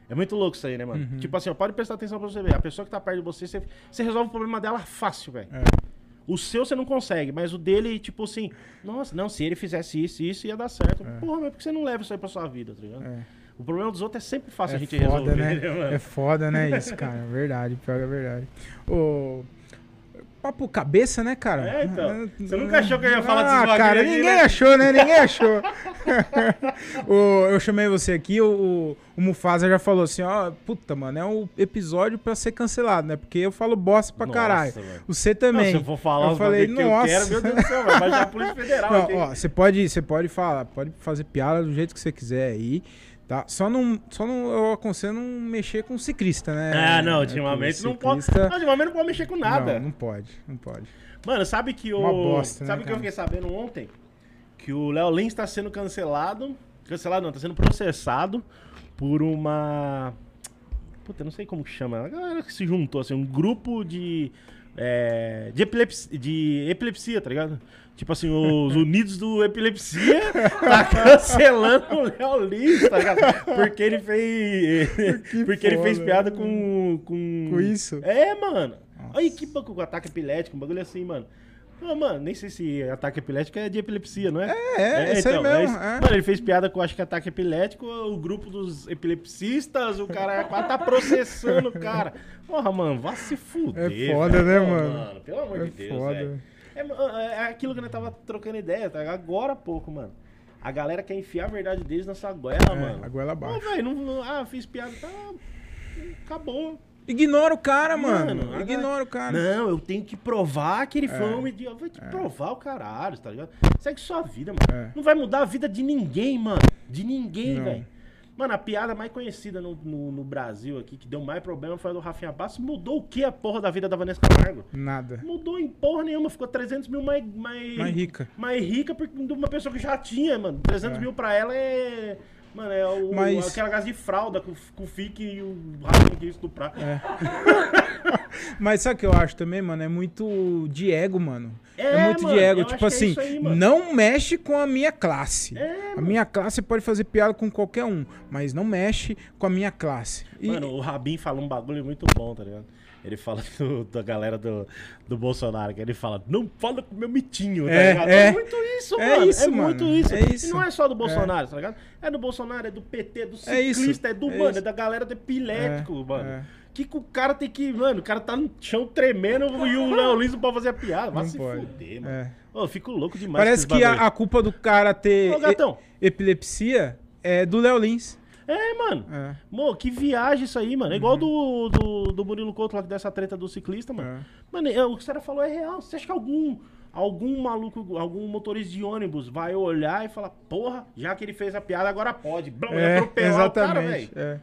É muito louco isso aí, né, mano? Uhum. Tipo assim, ó, pode prestar atenção pra você ver. A pessoa que tá perto de você, você, você resolve o problema dela fácil, velho. É. O seu você não consegue, mas o dele, tipo assim, nossa, não, se ele fizesse isso, isso ia dar certo. Porra, mas por que você não leva isso aí pra sua vida, tá ligado? É. O problema dos outros é sempre fácil É a gente foda, resolver, né? né? É foda, né, isso, cara? É verdade, pior que é verdade. Ô, papo cabeça, né, cara? É, então. Você nunca achou que eu ia falar Ah, bagulho cara, aqui, ninguém né? achou, né? Ninguém achou. *laughs* Ô, eu chamei você aqui, o, o, o Mufasa já falou assim, ó, puta, mano, é um episódio pra ser cancelado, né? Porque eu falo bosta pra Nossa, caralho. velho. Você também. Não, se eu for falar eu falei, que nossa. eu quero, meu Deus do céu, vai baixar a Polícia *laughs* Federal Não, aqui. ó, você pode, você pode falar, pode fazer piada do jeito que você quiser aí, tá? Só não, só não, eu aconselho não mexer com ciclista, né? Ah, não, ultimamente não pode. Não, ultimamente não pode mexer com nada. Não, não pode, não pode. Mano, sabe que o. Uma bosta, né, sabe o que eu cara? fiquei sabendo ontem? Que o Léo Lins tá sendo cancelado. Cancelado não, tá sendo processado por uma. Puta, eu não sei como que chama. A galera que se juntou, assim, um grupo de. é, de, epilepsia, de epilepsia, tá ligado? Tipo assim, os Unidos do Epilepsia tá *laughs* cancelando o Léo Lins, tá ligado? Porque ele fez. *laughs* Que porque ele fez foda, piada né? com. Com, Com isso? É, mano. Nossa. Olha que com ataque epilético, um bagulho assim, mano. Ah, mano, nem sei se ataque epilético é de epilepsia, não é? É, é, isso aí mesmo, isso. é. Mano, ele fez piada com, acho que ataque epilético, o grupo dos epilepsistas, o cara quase tá processando o cara. Porra, mano, vá se fuder. É foda, né, velho. Pô, mano? Pelo amor É de Deus, foda. velho. É, mano, é aquilo que nós tava trocando ideia, tá? Agora há pouco, mano. A galera quer enfiar a verdade deles na sua goela, É, mano. a goela abaixo. velho, não, não- ah, fiz piada, tá... Acabou. Ignora o cara, mano. Mano, Ignora o cara. Não, eu tenho que provar que ele foi É. um idiota. Vai te provar o caralho, tá ligado? Segue sua vida, mano. É. Não vai mudar a vida de ninguém, mano. De ninguém, velho. Mano, a piada mais conhecida no, no, no Brasil aqui, que deu mais problema, foi a do Rafinha Bastos. Mudou o que a porra da vida da Vanessa Camargo? Nada. Mudou em porra nenhuma. Ficou 300 mil mais... Mais, Mais rica. Mais rica porque de uma pessoa que já tinha, mano. 300 É. mil pra ela é... Mano, é o, Mas- aquela gás de fralda com, com o Fique e o Rafinha que estuprar. É. *laughs* Mas sabe o que eu acho também, mano? É muito de ego, mano. É, É, muito mano, de ego. Tipo é assim, isso aí, mano. não mexe com a minha classe. É, a minha classe pode fazer piada com qualquer um, mas não mexe com a minha classe. E- Mano, o Rabin falou um bagulho muito bom, tá ligado? Ele fala *laughs* do- da galera do, do Bolsonaro, que ele fala, não fala com meu mitinho, tá É, ligado? é. muito isso, É mano. isso, é mano. muito isso. É isso. E não é só do Bolsonaro, tá ligado? É do Bolsonaro, é do PT, do É ciclista, é, do, É mano, é da galera do epilético, É, mano. é. Que que o cara tem que, mano, o cara tá no chão tremendo e o Léo Lins não pode fazer a piada. Vai se pode. fuder, mano. É. Ô, eu fico louco demais Parece que a, a culpa do cara ter Ô, e- epilepsia é do Léo Lins. É, mano. É. Mô, que viagem isso aí, mano. É igual do, do, do Murilo Couto lá que dessa treta do ciclista, mano. É. Mano, é, o que você falou é real. Você acha que algum, algum maluco, algum motorista de ônibus vai olhar e falar, porra, já que ele fez a piada, agora pode. Blum, É, atropelar o cara, velho. exatamente. é.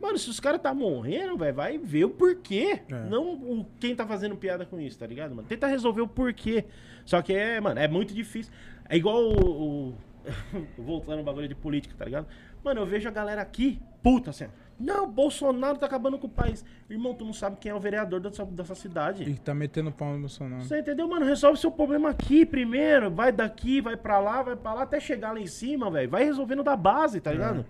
Mano, se os caras tá morrendo, velho, vai ver o porquê. É. Não o, quem tá fazendo piada com isso, tá ligado, mano? Tenta resolver o porquê. Só que é, mano, é muito difícil. É igual o. o- *laughs* Voltando no bagulho de política, tá ligado? Mano, eu vejo a galera aqui, puta, assim. Não, Bolsonaro tá acabando com o país. Irmão, tu não sabe quem é o vereador dessa, dessa cidade. E tá metendo pau no Bolsonaro. Você entendeu, mano? Resolve seu problema aqui primeiro. Vai daqui, vai pra lá, vai pra lá, até chegar lá em cima, velho. Vai resolvendo da base, tá ligado?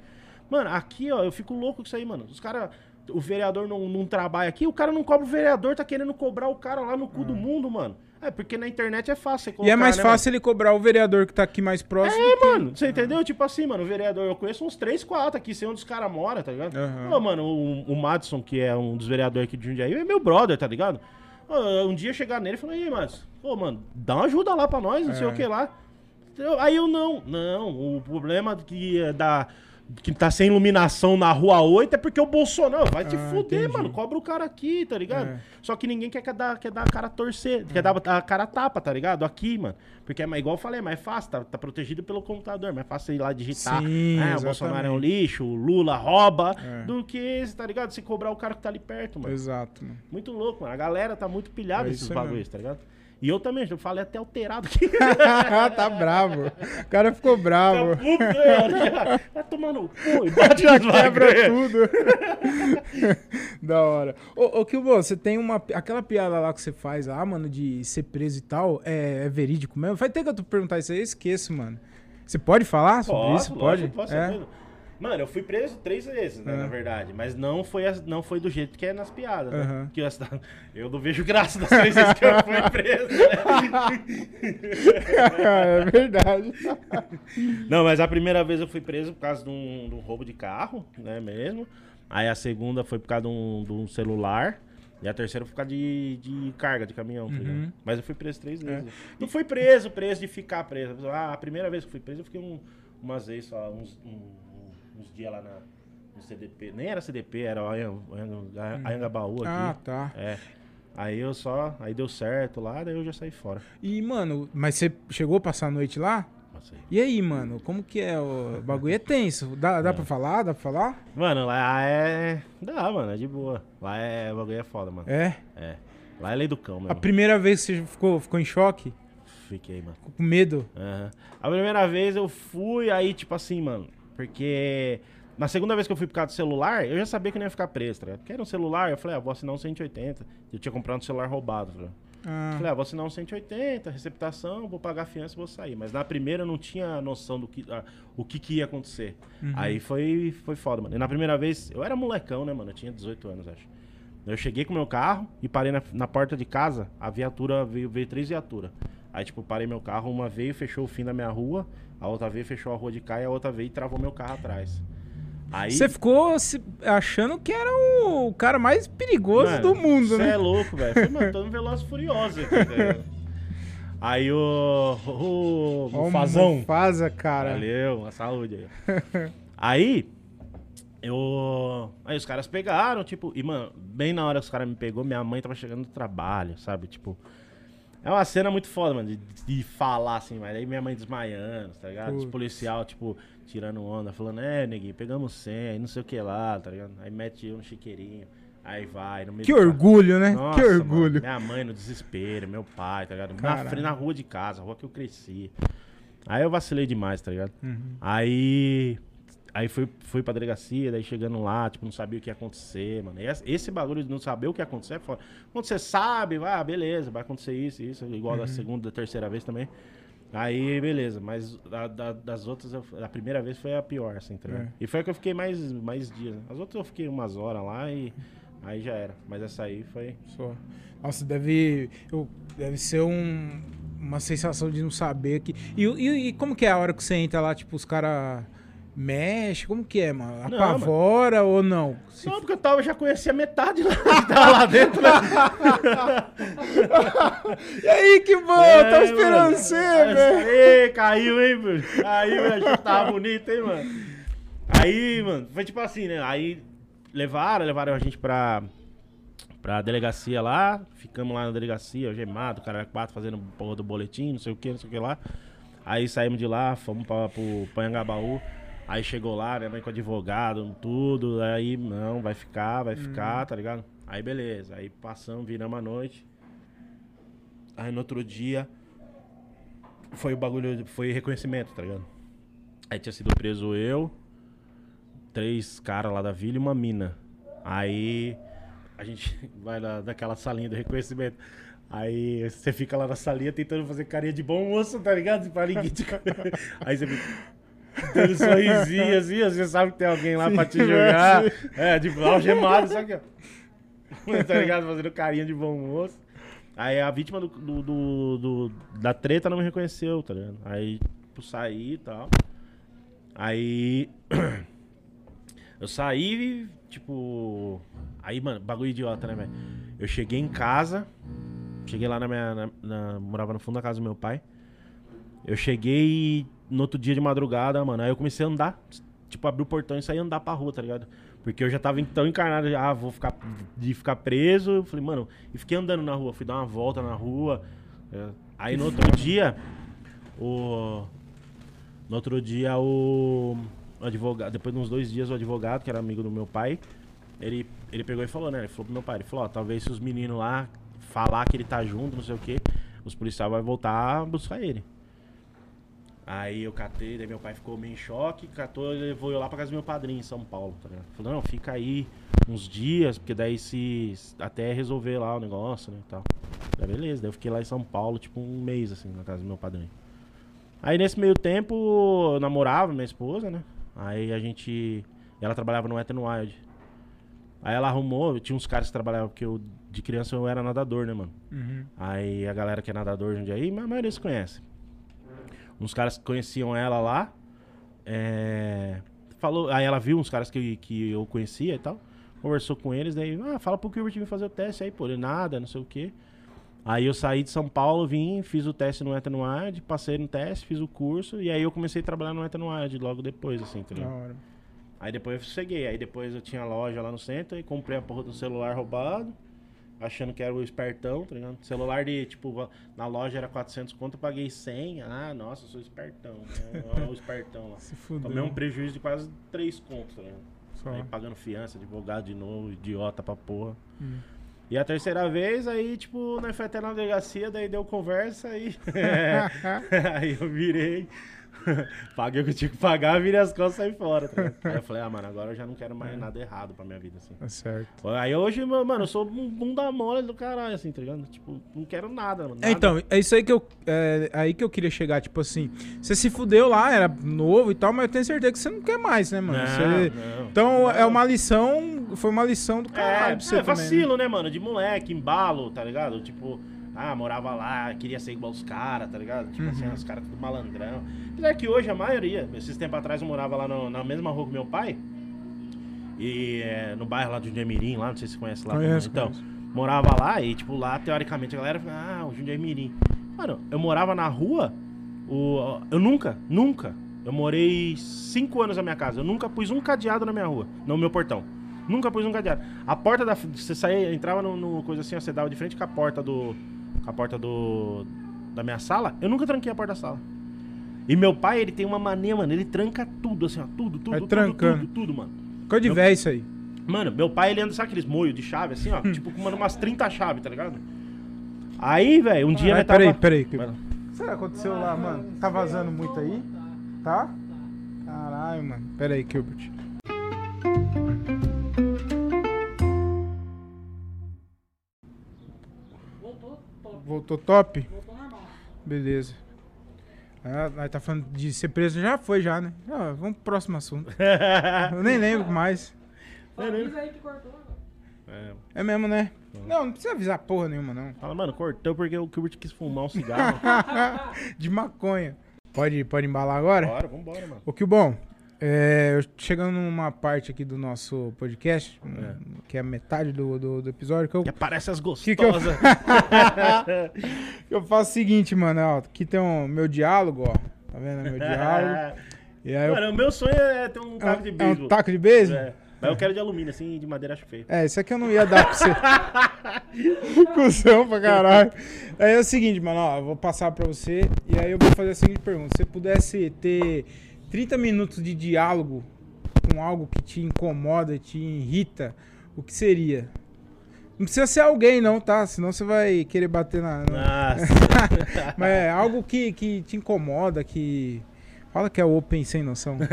Mano, aqui, ó, eu fico louco com isso aí, mano. Os caras. O vereador não, não trabalha aqui, o cara não cobra o vereador, tá querendo cobrar o cara lá no cu do mundo, mano. É, porque na internet é fácil você E colocar, é mais né, fácil ele cobrar o vereador que tá aqui mais próximo. é, que- mano, você entendeu? Tipo assim, mano, o vereador, eu conheço uns 3, 4 aqui, sei onde os caras moram, tá ligado? Aham. Ô, mano, o, o Madison, que é um dos vereadores aqui de Jundiaí, é meu brother, tá ligado? Um dia chegar nele e falar, e aí, Madison, pô, mano, dá uma ajuda lá pra nós, não sei É. o que lá. aí eu não. Não, o problema que é da. Que tá sem iluminação na rua 8 é porque o Bolsonaro vai te Ah, fuder, entendi. mano. Cobra o cara aqui, tá ligado? É. Só que ninguém quer, dar, quer dar a cara torcer, quer dar a cara tapa, tá ligado? Aqui, mano. Porque é igual eu falei, é mais fácil, tá, tá protegido pelo computador, mais fácil ir lá digitar. Sim, ah, o Bolsonaro é um lixo, o Lula rouba, É. do que esse, tá ligado? Se cobrar o cara que tá ali perto, mano. Exato, mano. Muito louco, mano. A galera tá muito pilhada É aí bagulhos, tá ligado? E eu também, eu falei até alterado aqui. *laughs* tá bravo. O cara ficou bravo. Puta, *laughs* já. Vai tomar no cu e bate Já quebra tudo. *laughs* da hora. Ô, ô Kilbo, você tem uma. Aquela piada lá que você faz lá, mano, de ser preso e tal, é, é verídico mesmo? Faz tempo que eu perguntar isso aí, eu esqueço, mano. Você pode falar sobre isso? Pode? lógico, posso, é. mesmo. Mano, eu fui preso três vezes, né, É. na verdade. Mas não foi, as- não foi do jeito que é nas piadas, né? Aham. Porque as- eu não vejo graça das três vezes que eu fui preso, né? *laughs* é verdade. Não, mas a primeira vez eu fui preso por causa de um, de um roubo de carro, né, mesmo. Aí a segunda foi por causa de um, de um celular. E a terceira foi por causa de, de carga de caminhão? Uhum. Mas eu fui preso três É. vezes. Não fui preso, preso de ficar preso. Ah, a primeira vez que fui preso, eu fiquei um- umas vezes só, uns, um- uns dias lá na, no CDP. Nem era CDP, era o Anhang- Anhangabaú aqui. Ah, tá. É. Aí eu só, aí deu certo lá, daí eu já saí fora. E, mano, mas você chegou a passar a noite lá? Passei. E aí, mano, como que é? O bagulho é tenso. Dá, dá pra falar? Dá pra falar? Mano, lá é. Dá, mano, é de boa. Lá é. O bagulho é foda, mano. É. É. Lá é lei do cão, A mesmo. primeira vez que você ficou, ficou em choque? Fiquei, mano. Ficou com medo? Aham. A primeira vez eu fui, aí, tipo assim, mano. Porque. Na segunda vez que eu fui por causa do celular, eu já sabia que não ia ficar preso, tá ligado? Porque era um celular, eu falei, ah, vou assinar um 180. Eu tinha comprado um celular roubado, tá? Ah, Falei, ah, vou assinar um 180, receptação, vou pagar a fiança e vou sair. Mas na primeira eu não tinha noção do que, ah, o que, que ia acontecer. Aí foi, foi foda, mano. E na primeira vez, eu era molecão, né, mano? Eu tinha 18 anos, acho. Eu cheguei com o meu carro e parei na, na porta de casa, a viatura veio, veio três viaturas. Aí, tipo, parei meu carro, uma veio fechou o fim da minha rua, a outra veio fechou a rua de cá e a outra veio e travou meu carro atrás. Aí. Você ficou se- achando que era o cara mais perigoso Mano, do mundo, cê né? é louco, velho. Foi, mano, tô no Veloz Furioso aqui, tá ligado? *laughs* Aí o. O. O Fazão. Mufasa, cara. Valeu, uma saúde aí. *laughs* aí. Eu. Aí os caras pegaram, tipo. E, mano, bem na hora que os caras me pegou, minha mãe tava chegando do trabalho, sabe? Tipo. É uma cena muito foda, mano, de, de falar assim, mas aí minha mãe desmaiando, tá ligado? Os policial, tipo, tirando onda, falando, é, neguinho, pegamos 100, não sei o que lá, tá ligado? Aí mete eu no chiqueirinho, aí vai, no meio Que orgulho, né? Nossa, que orgulho. mano, minha mãe no desespero, meu pai, tá ligado? Na, frente, na rua de casa, a rua que eu cresci. Aí eu vacilei demais, tá ligado? Uhum. Aí. Aí fui, fui pra delegacia, daí chegando lá, tipo, não sabia o que ia acontecer, mano. E esse, bagulho de não saber o que ia acontecer é foda. Quando você sabe, vai, ah, beleza, vai acontecer isso, isso, igual Uhum. da segunda, da terceira vez também. Aí, beleza, mas da- da- das outras, eu- a primeira vez foi a pior, assim, tá? É. E foi a que eu fiquei mais, mais dias. As outras eu fiquei umas horas lá e aí já era. Mas essa aí foi. Só. Nossa, deve, eu- deve ser um- uma sensação de não saber que. E, e- e como que é a hora que você entra lá, tipo, os caras mexem? Como que é, mano? Não, Apavora ou não? Se- Não, porque eu tava, já conhecia metade lá *laughs* lá dentro, né? *laughs* E aí, que bom, É, tava esperando mano. você, velho. Ei, caiu, hein, mano? Caiu, a gente tava bonito, hein, mano? Aí, mano, foi tipo assim, né? Aí levaram, levaram a gente pra, pra delegacia lá. Ficamos lá na delegacia, algemado, cara quatro fazendo porra do boletim, não sei o que, não sei o que lá. Aí saímos de lá, fomos pra, pro Panhangabaú. Aí chegou lá, minha mãe com advogado, tudo. Aí, não, vai ficar, vai ficar, tá ligado? Aí beleza. Aí passamos, viramos a noite. Aí no outro dia foi o bagulho, foi reconhecimento, tá ligado? Aí tinha sido preso eu, três caras lá da vila e uma mina. Aí a gente *laughs* vai lá naquela salinha do reconhecimento. Aí você fica lá na salinha tentando fazer carinha de bom moço, tá ligado? Pra ninguém te... *laughs* Aí você fica dando sorrisinho assim, você sabe que tem alguém lá pra te Sim, jogar. sim. É, de algemado, só que ó. *laughs* tá ligado? Fazendo carinha de bom moço. Aí a vítima do, do- do- do- da treta não me reconheceu, tá ligado? Aí, tipo, saí e tal. Aí. *clears throat* eu saí, tipo. Aí, mano, bagulho idiota, né, velho? Eu cheguei em casa. Cheguei lá na minha. na- na- morava no fundo da casa do meu pai. Eu cheguei no outro dia de madrugada, mano. Aí eu comecei a andar. Tipo, abrir o portão e sair andar pra rua, tá ligado? Porque eu já tava tão encarnado, ah, vou ficar de ficar preso. Eu falei, mano, e fiquei andando na rua, fui dar uma volta na rua. É. Aí no outro dia, o. No outro dia, o, o advogado, depois de uns dois dias, o advogado, que era amigo do meu pai, ele, ele pegou e falou, né? Ele falou pro meu pai, ele falou, ó, talvez se os meninos lá falar que ele tá junto, não sei o quê, os policiais vão voltar a buscar ele. Aí eu catei, daí meu pai ficou meio em choque, catou e levou eu lá pra casa do meu padrinho em São Paulo, tá ligado? Falou, não, fica aí uns dias, porque daí se. até resolver lá o negócio, né? E tal. Daí beleza, daí eu fiquei lá em São Paulo, tipo, um mês, assim, na casa do meu padrinho. Aí nesse meio tempo eu namorava minha esposa, né? Aí a gente. Ela trabalhava no Ethan Wild. Aí ela arrumou, tinha uns caras que trabalhavam, porque eu, de criança eu era nadador, né, mano? Uhum. Aí a galera que é nadador hoje aí, a maioria se conhece. Uns caras que conheciam ela lá. É, falou, aí ela viu uns caras que, que eu conhecia e tal. Conversou com eles, daí, ah, fala pro Gilbert vir fazer o teste aí, pô, ele nada, não sei o quê. Aí eu saí de São Paulo, vim, fiz o teste no Etanoad, passei no teste, fiz o curso, e aí eu comecei a trabalhar no Etanoad logo depois, assim, entendeu? Aí depois eu cheguei, aí depois eu tinha loja lá no centro e comprei a porra do celular roubado achando que era o espertão, tá ligado? Celular de, tipo, na loja era 400 conto, eu paguei 100. Ah, nossa, eu sou espertão. Né? Olha o espertão lá. *laughs* Se fudeu. Tomei um prejuízo de quase 3 contos, tá ligado? Só. Aí pagando fiança, advogado de novo, idiota pra porra. Hum. E a terceira vez, aí, tipo, nós foi até na delegacia, daí deu conversa, aí... *laughs* *laughs* aí eu virei... *laughs* Paguei o que eu tinha que pagar, virei as costas e saí fora. Tá aí eu falei, ah, mano, agora eu já não quero mais é. nada errado pra minha vida, assim. É certo. Aí hoje, mano, eu sou um bunda mole do caralho, assim, tá ligado? Tipo, não quero nada, mano. Nada. Então, é isso aí que eu. É, aí que eu queria chegar, tipo assim, você se fudeu lá, era novo e tal, mas eu tenho certeza que você não quer mais, né, mano? Não, você... não, então não. é uma lição. Foi uma lição do caralho é, pra você. É, também, vacilo, né? né, mano? De moleque, embalo, tá ligado? Tipo. Ah, morava lá, queria ser igual os caras, tá ligado? Tipo assim, uhum. assim, os caras tudo malandrão. Apesar que hoje a maioria, esses tempos atrás eu morava lá no, na mesma rua que meu pai. E é, no bairro lá de Jundiaí lá, não sei se você conhece lá. Conheço, então, conheço. morava lá e, tipo, lá, teoricamente, a galera fala, ah, o Jundiaí Mano, eu morava na rua, o, eu nunca, nunca, eu morei cinco anos na minha casa, eu nunca pus um cadeado na minha rua, no meu portão. Nunca pus um cadeado. A porta da. Você saía, entrava no, no coisa assim, ó, você dava de frente com a porta do. Com a porta do. Da minha sala, eu nunca tranquei a porta da sala. E meu pai, ele tem uma mania, mano, ele tranca tudo, assim, ó, tudo, tudo, tudo, trancando. tudo, tudo, mano. Coisa de velho isso aí. Mano, meu pai, ele anda, sabe aqueles moios de chave, assim, ó, *laughs* tipo, com umas 30 chaves, tá ligado? Aí, velho, um dia... Ah, peraí, tava... peraí. Que... Será que aconteceu lá, mano? Tá vazando muito aí? Tá? Caralho, mano. Pera aí, Gilbert. Voltou top. Voltou normal. Beleza. Ah, nós tá falando de ser preso, já foi já, né? Ah, vamos pro próximo assunto. *laughs* Eu nem lembro mais. Avisa aí que cortou. É. é mesmo, né? Não, não precisa avisar porra nenhuma, não. Fala, mano, cortou porque o Kubert quis fumar um cigarro. *laughs* de maconha. Pode, pode embalar agora? Bora, vambora, mano. O que bom. É, chegando numa parte aqui do nosso podcast, é. que é a metade do, do, do, episódio, que eu. Que aparece as gostosas. Que, que, eu... *laughs* eu faço o seguinte, mano, ó, aqui tem o um, meu diálogo, ó. Tá vendo? Meu diálogo. *laughs* e aí mano, eu... o meu sonho é ter um taco de beisebol. É um taco de beisebol? É. Mas eu quero de alumínio, assim, de madeira acho feio. É, isso aqui eu não ia dar pra você. *laughs* Cusão pra caralho. Aí é o seguinte, mano, ó, eu vou passar pra você e aí eu vou fazer a seguinte pergunta. Se você pudesse ter 30 minutos de diálogo com algo que te incomoda, te irrita, o que seria? Não precisa ser alguém, não, tá? Senão você vai querer bater na. Nossa. *laughs* Mas é algo que, que te incomoda, que. Fala que é open sem noção. *laughs*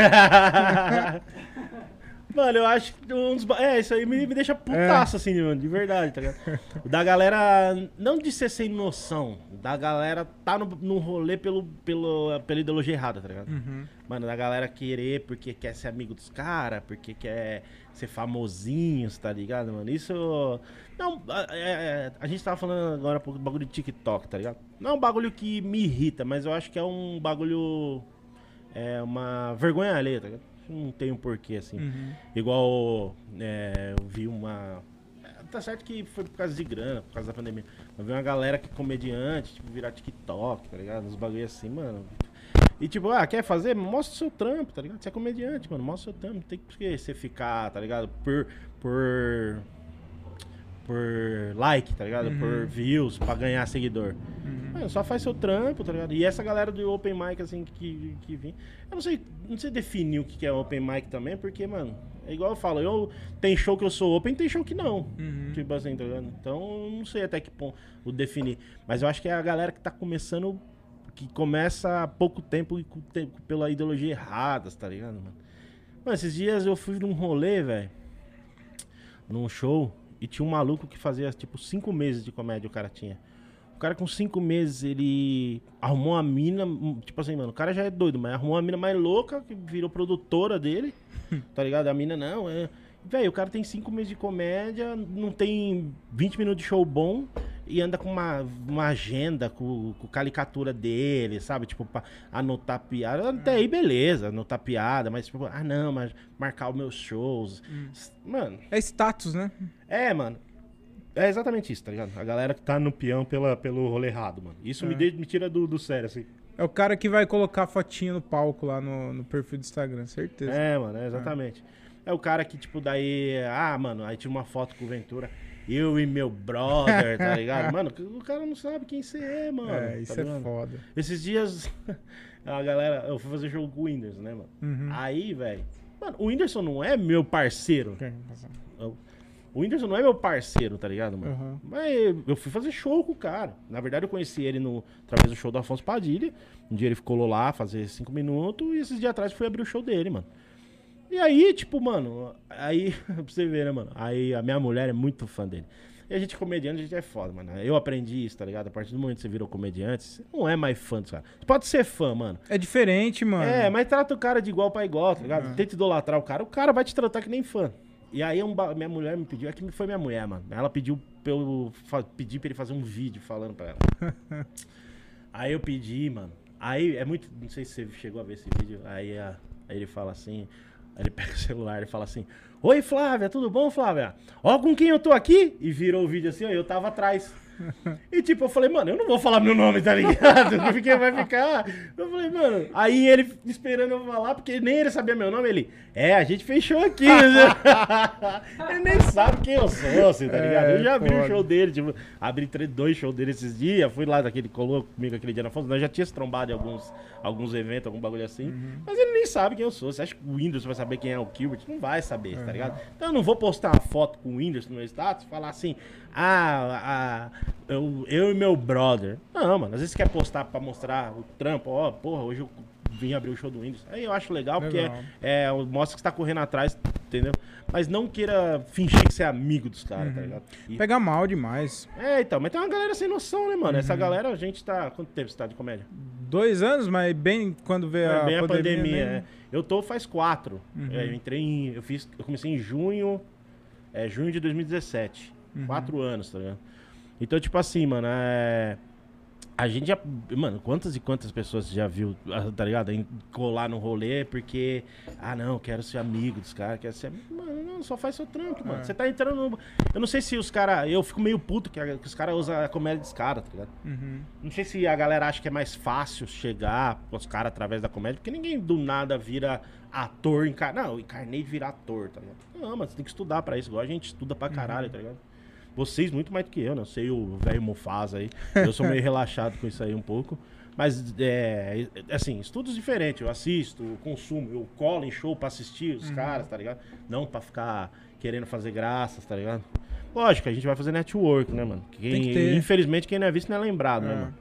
Mano, eu acho que um dos. É, isso aí me, me deixa putaço, é. assim, mano, de verdade, tá ligado? Da galera. Não de ser sem noção. Da galera tá no, no rolê pelo, pelo, pela ideologia errada, tá ligado? Uhum. Mano, da galera querer porque quer ser amigo dos caras, porque quer ser famosinhos, tá ligado, mano? Isso. Não, é, é, a gente tava falando agora um pouco do bagulho de TikTok, tá ligado? Não é um bagulho que me irrita, mas eu acho que é um bagulho. É uma vergonha alheia, tá ligado? Não tem um porquê, assim. Uhum. Igual é, eu vi uma. tá certo que foi por causa de grana, por causa da pandemia. Mas veio uma galera que é comediante, tipo, virar TikTok, tá ligado? Uns bagulho assim, mano. E tipo, ah, quer fazer? Mostra o seu trampo, tá ligado? Você é comediante, mano, mostra o seu trampo. Não tem por que você ficar, tá ligado? Por. Por. Por like, tá ligado? Por views, pra ganhar seguidor. Mano, só faz seu trampo, tá ligado? E essa galera do Open Mic, assim, que, que vem. Eu não sei, não sei definir o que é Open Mic também, porque, mano, é igual eu falo, eu tem show que eu sou open, tem show que não. Tipo assim, tá ligado? Então, eu não sei até que ponto o definir. Mas eu acho que é a galera que tá começando, que começa há pouco tempo e pela ideologia errada, tá ligado, mano? Mano, esses dias eu fui num rolê, velho, num show, e tinha um maluco que fazia, tipo, cinco meses de comédia o cara tinha. O cara com cinco meses, ele arrumou uma mina, hum, tipo assim, mano, o cara já é doido, mas arrumou uma mina mais louca, que virou produtora dele, *laughs* tá ligado? A mina não, é... Velho, o cara tem cinco meses de comédia, não tem 20 minutos de show bom e anda com uma, uma agenda com, com caricatura dele, sabe? Tipo, pra anotar piada. Até aí, beleza, anotar piada, mas tipo, ah não, mas marcar os meus shows. Mano, É status, né? é, mano. É exatamente isso, tá ligado? A galera que tá no peão pela, pelo rolê errado, mano. Isso me, É. de- me tira do, do sério, assim. É o cara que vai colocar fotinha no palco lá no, no perfil do Instagram, certeza. É, mano, é exatamente. É o cara que, tipo, daí. Ah, mano, aí tira uma foto com o Ventura. Eu e meu brother, tá ligado? *laughs* Mano, o cara não sabe quem você é, mano. É, tá isso é ligado? foda. Esses dias, *laughs* a galera. Eu fui fazer jogo com o Whindersson, né, mano? Uhum. Aí, velho. Mano, o Whindersson não é meu parceiro. Ok. O Whindersson não é meu parceiro, tá ligado, mano? Uhum. Mas eu fui fazer show com o cara. Na verdade, eu conheci ele no, através do show do Afonso Padilha. Um dia ele ficou lá fazer cinco minutos e esses dias atrás fui abrir o show dele, mano. E aí, tipo, mano, aí, *laughs* pra você ver, né, mano? Aí a minha mulher é muito fã dele. E a gente comediante, a gente é foda, mano. Eu aprendi isso, tá ligado? A partir do momento que você virou comediante, você não é mais fã dos caras. Você pode ser fã, mano. É diferente, mano. É, mas trata o cara de igual pra igual, tá ligado? Tenta idolatrar o cara, o cara vai te tratar que nem fã. E aí um ba- minha mulher me pediu, é que foi minha mulher, mano. Ela pediu pra eu pedir pra ele fazer um vídeo falando pra ela. *laughs* aí eu pedi, mano. Aí é muito. Não sei se você chegou a ver esse vídeo. Aí, a- aí ele fala assim. Ele *laughs* pega o celular e fala assim: Oi Flávia, tudo bom, Flávia? Ó, com quem eu tô aqui? E virou o vídeo assim, ó, eu tava atrás. E tipo, eu falei, mano, eu não vou falar meu nome, tá ligado? *laughs* Porque vai ficar. Eu falei, mano. Aí ele esperando eu falar, porque nem ele sabia meu nome, ele. É, a gente fechou aqui. *laughs* ele nem sabe quem eu sou, assim, tá ligado? É, Eu já abri o foda. show dele, tipo, abri três, dois shows dele esses dias, fui lá daquele, colou comigo aquele dia na foto, nós já tinha se trombado em alguns, alguns eventos, algum bagulho assim, Uhum. mas ele nem sabe quem eu sou. Você acha que o Windows vai saber quem é o Gilbert? Não vai saber, Uhum. tá ligado? Então eu não vou postar uma foto com o Windows no meu status e falar assim, ah, ah eu, eu e meu brother. Não, mano, às vezes você quer postar pra mostrar o trampo, ó, porra, hoje eu vim abrir o show do Windows. Aí eu acho legal, porque Legal. é, é, mostra que você tá correndo atrás, entendeu? Mas não queira fingir que você é amigo dos caras, Uhum. tá ligado? E- Pega mal demais. é, então, mas tem uma galera sem noção, né, mano? Uhum. Essa galera, a gente tá. Quanto tempo você tá de comédia? Dois anos, mas bem quando veio É, a bem a pandemia. pandemia, né? é. Eu tô faz quatro. Uhum. É, eu entrei em. Eu fiz. Eu comecei em junho. É, junho de 2017. Uhum. Quatro anos, tá ligado? Então, tipo assim, mano, é. A gente já. Mano, quantas e quantas pessoas já viu, ah, tá ligado? Em colar no rolê porque. Ah, não, quero ser amigo dos caras, quero ser. Mano, não, só faz seu trampo, mano. É. Você tá entrando no. Eu não sei se os caras. Eu fico meio puto que, a- que os caras usam a comédia dos caras, tá ligado? Uhum. Não sei se a galera acha que é mais fácil chegar pros caras através da comédia, porque ninguém do nada vira ator em cara. Não, encarnei de virar ator, tá ligado? Não, mas você tem que estudar pra isso, igual a gente estuda pra caralho, tá ligado? Vocês muito mais do que eu, né? Eu sei o velho Mufasa aí. Eu sou meio *laughs* relaxado com isso aí um pouco. Mas, é, assim, estudos diferentes. Eu assisto, eu consumo, eu colo em show pra assistir os caras, tá ligado? Não pra ficar querendo fazer graças, tá ligado? Lógico, a gente vai fazer network, né, mano? Quem. Infelizmente, quem não é visto não é lembrado, né, É. mano?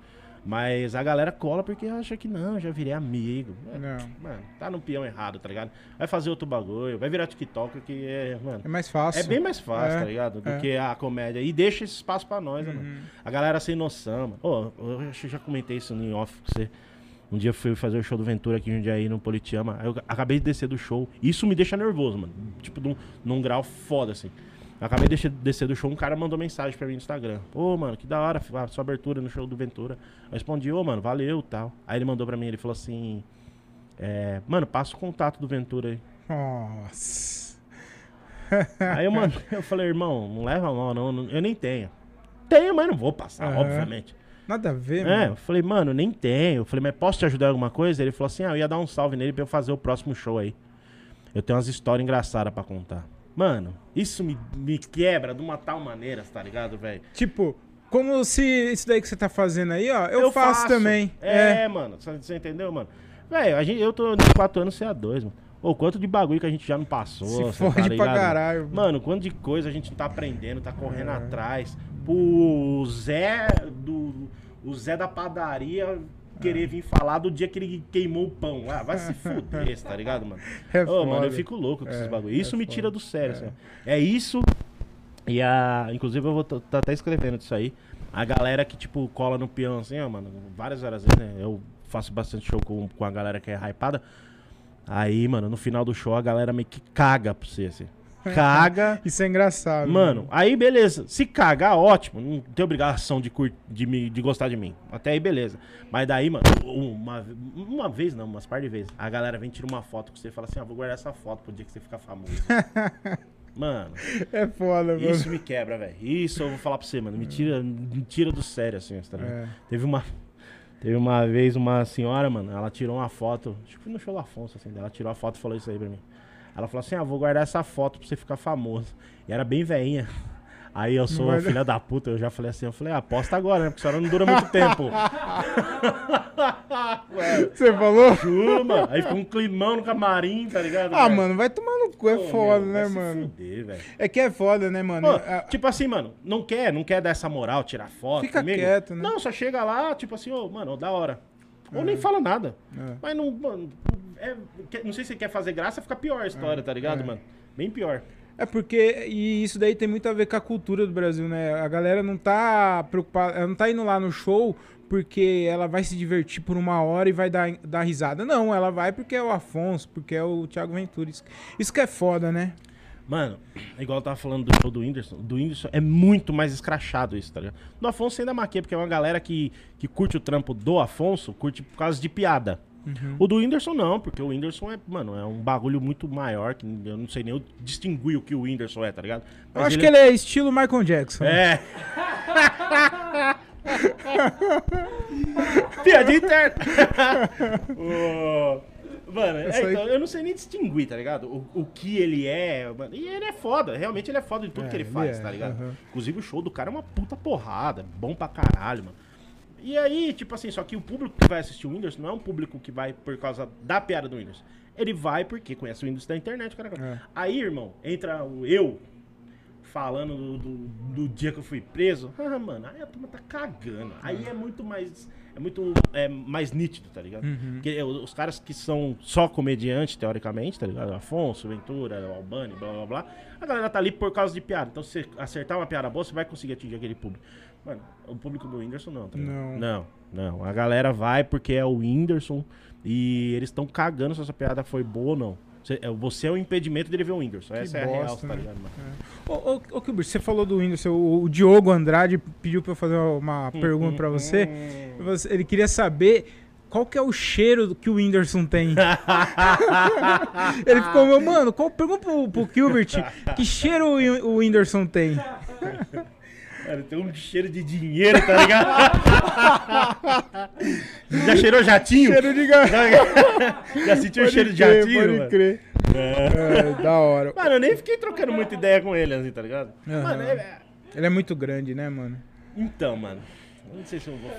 Mas a galera cola porque acha que não, já virei amigo. É, Não. Mano, tá no peão errado, tá ligado? Vai fazer outro bagulho, vai virar TikTok que é, mano. É mais fácil. É bem mais fácil, É, tá ligado? Do é. que a comédia. E deixa esse espaço pra nós, né, Uhum. mano? A galera sem noção, mano. Ô, eu já comentei isso em off com você. Um dia eu fui fazer o show do Ventura aqui em Jundiaí, no Politeama. Aí eu acabei de descer do show. Isso me deixa nervoso, mano. Tipo, num, num grau foda, assim. Eu acabei de descer- do show, um cara mandou mensagem pra mim no Instagram. Ô, mano, que da hora a sua abertura no show do Ventura. Eu respondi, ô, mano, valeu tal. Aí ele mandou pra mim, ele falou assim... é, mano, passa o contato do Ventura aí. Nossa. Aí eu mandei, *laughs* eu falei, irmão, não leva mal, não, não- eu nem tenho. Tenho, mas não vou passar, Aham. obviamente. Nada a ver, É, eu mano. falei, mano, nem tenho. Eu falei, mas posso te ajudar em alguma coisa? Ele falou assim, ah, eu ia dar um salve nele pra eu fazer o próximo show aí. Eu tenho umas histórias engraçadas pra contar. Mano, isso me, me quebra de uma tal maneira, tá ligado, velho? Tipo, como se isso daí que você tá fazendo aí, ó, eu, faço, também. É, mano, você você entendeu, mano? Velho, eu tô de 4 anos CA2, mano. Ô, quanto de bagulho que a gente já não passou, Se cê fode tá pra ligado? caralho, mano. Mano, quanto de coisa a gente tá aprendendo, tá correndo É. atrás. O Zé do. O Zé da padaria querer vir falar do dia que ele queimou o pão. Ah, vai se fuder, tá ligado, mano? *laughs* É Ô, mano, eu fico louco com esses É, bagulho. Isso é me foda. tira do sério, assim. ó. É isso. E a. Inclusive, eu vou tá tá até escrevendo disso aí. A galera que, tipo, cola no peão, assim, ó, mano, várias vezes, né? Eu faço bastante show com, com a galera que é hypada. Aí, mano, no final do show a galera meio que caga pra você, assim. Caga. *laughs* Isso é engraçado. Mano, aí beleza. Se cagar, ótimo. Não tem obrigação de, cur... de, me... de gostar de mim. Até aí, beleza. Mas daí, mano, uma, uma vez não, umas par de vezes. A galera vem tirar uma foto com você e fala assim: ah, vou guardar essa foto pro dia que você ficar famoso. *laughs* mano, É foda, mano. isso me quebra, velho. Isso eu vou falar pra você, mano. Me tira, me tira do sério, assim, tá? É. Teve uma. Teve uma vez uma senhora, mano, ela tirou uma foto. Acho que foi no show do Afonso, assim. Ela tirou a foto e falou isso aí pra mim. Ela falou assim: ah, vou guardar essa foto pra você ficar famoso. E era bem veinha. *laughs* Aí eu sou vai- filha da puta, eu já falei assim, eu falei, ah, aposta agora, né? Porque a senhora não dura muito *laughs* tempo. Você falou? Juro, mano. Aí ficou um climão no camarim, tá ligado? Ah, velho? mano, vai tomar no cu, é Pô, foda, meu, né, vai se mano? fuder. É que é foda, né, mano? Pô, tipo assim, mano, não quer, não quer dar essa moral, tirar foto Fica comigo? quieto, né? Não, só chega lá, tipo assim, ô, mano, da hora. Ou nem fala nada. É. Mas não, mano, é- não sei se quer fazer graça, fica pior a história, tá ligado, é. mano? Bem pior. É porque, e isso daí tem muito a ver com a cultura do Brasil, né? A galera não tá preocupada, ela não tá indo lá no show porque ela vai se divertir por uma hora e vai dar, dar risada. Não, ela vai porque é o Afonso, porque é o Thiago Ventura. Isso, isso que é foda, né? Mano, igual eu tava falando do show do Whindersson, do Whindersson é muito mais escrachado isso, tá ligado? Do Afonso ainda maquia, porque é uma galera que, que curte o trampo do Afonso, curte por causa de piada. Uhum. O do Whindersson não, porque o Whindersson é, mano, é um bagulho muito maior, que eu não sei nem eu distinguir o que o Whindersson é, tá ligado? Eu acho que ele é estilo Michael Jackson. É. *laughs* Piadinha interna. *laughs* Ô, Mano, é, então, eu não sei nem distinguir, tá ligado? O, o que ele é. mano. E ele é foda, realmente ele é foda em tudo É, que ele ele faz, é, tá ligado? aham. Inclusive o show do cara é uma puta porrada, bom pra caralho, mano. E aí, tipo assim, só que o público que vai assistir o Whindersson não é um público que vai por causa da piada do Whindersson. Ele vai porque conhece o Whindersson da internet, cara. É. Aí, irmão, entra o eu falando do, do- do dia que eu fui preso. *laughs* Ah, mano, aí a turma tá cagando. Aí é muito mais. É muito é, mais nítido, tá ligado? Uhum. Porque é, os caras que são só comediante, teoricamente, tá ligado? Afonso, Ventura, Albani, blá blá blá. A galera tá ali por causa de piada. Então, se você acertar uma piada boa, você vai conseguir atingir aquele público. Mano, o público do Whindersson não, tá ligado? Não. Não, não. A galera vai porque é o Whindersson e eles estão cagando se essa piada foi boa ou não. Você é, você é o impedimento dele ver o Whindersson. Essa é a real, bosta, tá né? ligado, mano? Ô, ô, ô Kilbert, você falou do Whindersson, o, o Diogo Andrade pediu pra eu fazer uma pergunta pra você. Você- Ele queria saber qual que é o cheiro que o Whindersson tem. *laughs* Ele ficou, meu, mano, qual, pergunta pro, pro Gilbert *laughs* que cheiro o, Whin- o Whindersson tem. *laughs* Cara, tem um cheiro de dinheiro, tá ligado? *laughs* Já cheirou jatinho? Cheiro de ga- Já, *laughs* já sentiu o cheiro de jatinho? Pode mano? crer. É, da hora. Mano, eu nem fiquei trocando muita ideia com ele, assim, tá ligado? Aham. Mano, é- é- Ele é muito grande, né, mano? Então, mano. eu Não sei se eu vou,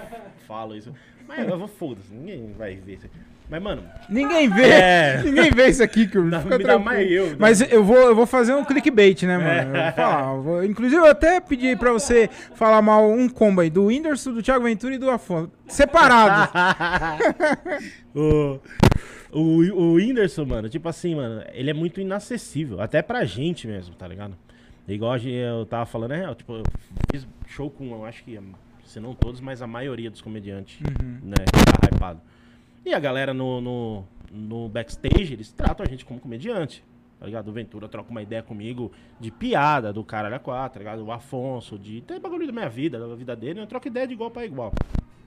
falo isso. Mas eu vou foda-se, ninguém vai ver isso aqui. Mas, mano, Ninguém vê. É. *laughs* Ninguém vê isso aqui, Gilbert. *laughs* Não, Fica mais eu, né? Mas eu vou, eu vou fazer um clickbait, né, mano? Eu falar. eu vou- inclusive, eu até pedi pra você falar mal um combo aí do Whindersson, do Thiago Ventura e do Afonso. Separado. *laughs* o, o, o Whindersson, mano, tipo assim, mano, ele é muito inacessível. Até pra gente mesmo, tá ligado? Igual eu tava falando, é. Tipo, eu fiz show com, eu acho que, se não todos, mas a maioria dos comediantes, né, que tá hypado. E a galera no, no, no backstage, eles tratam a gente como comediante. Tá ligado? O Ventura troca uma ideia comigo de piada do caralho a quatro, tá ligado? O Afonso, de. Tem bagulho da minha vida, da vida dele, eu troco ideia de igual pra igual.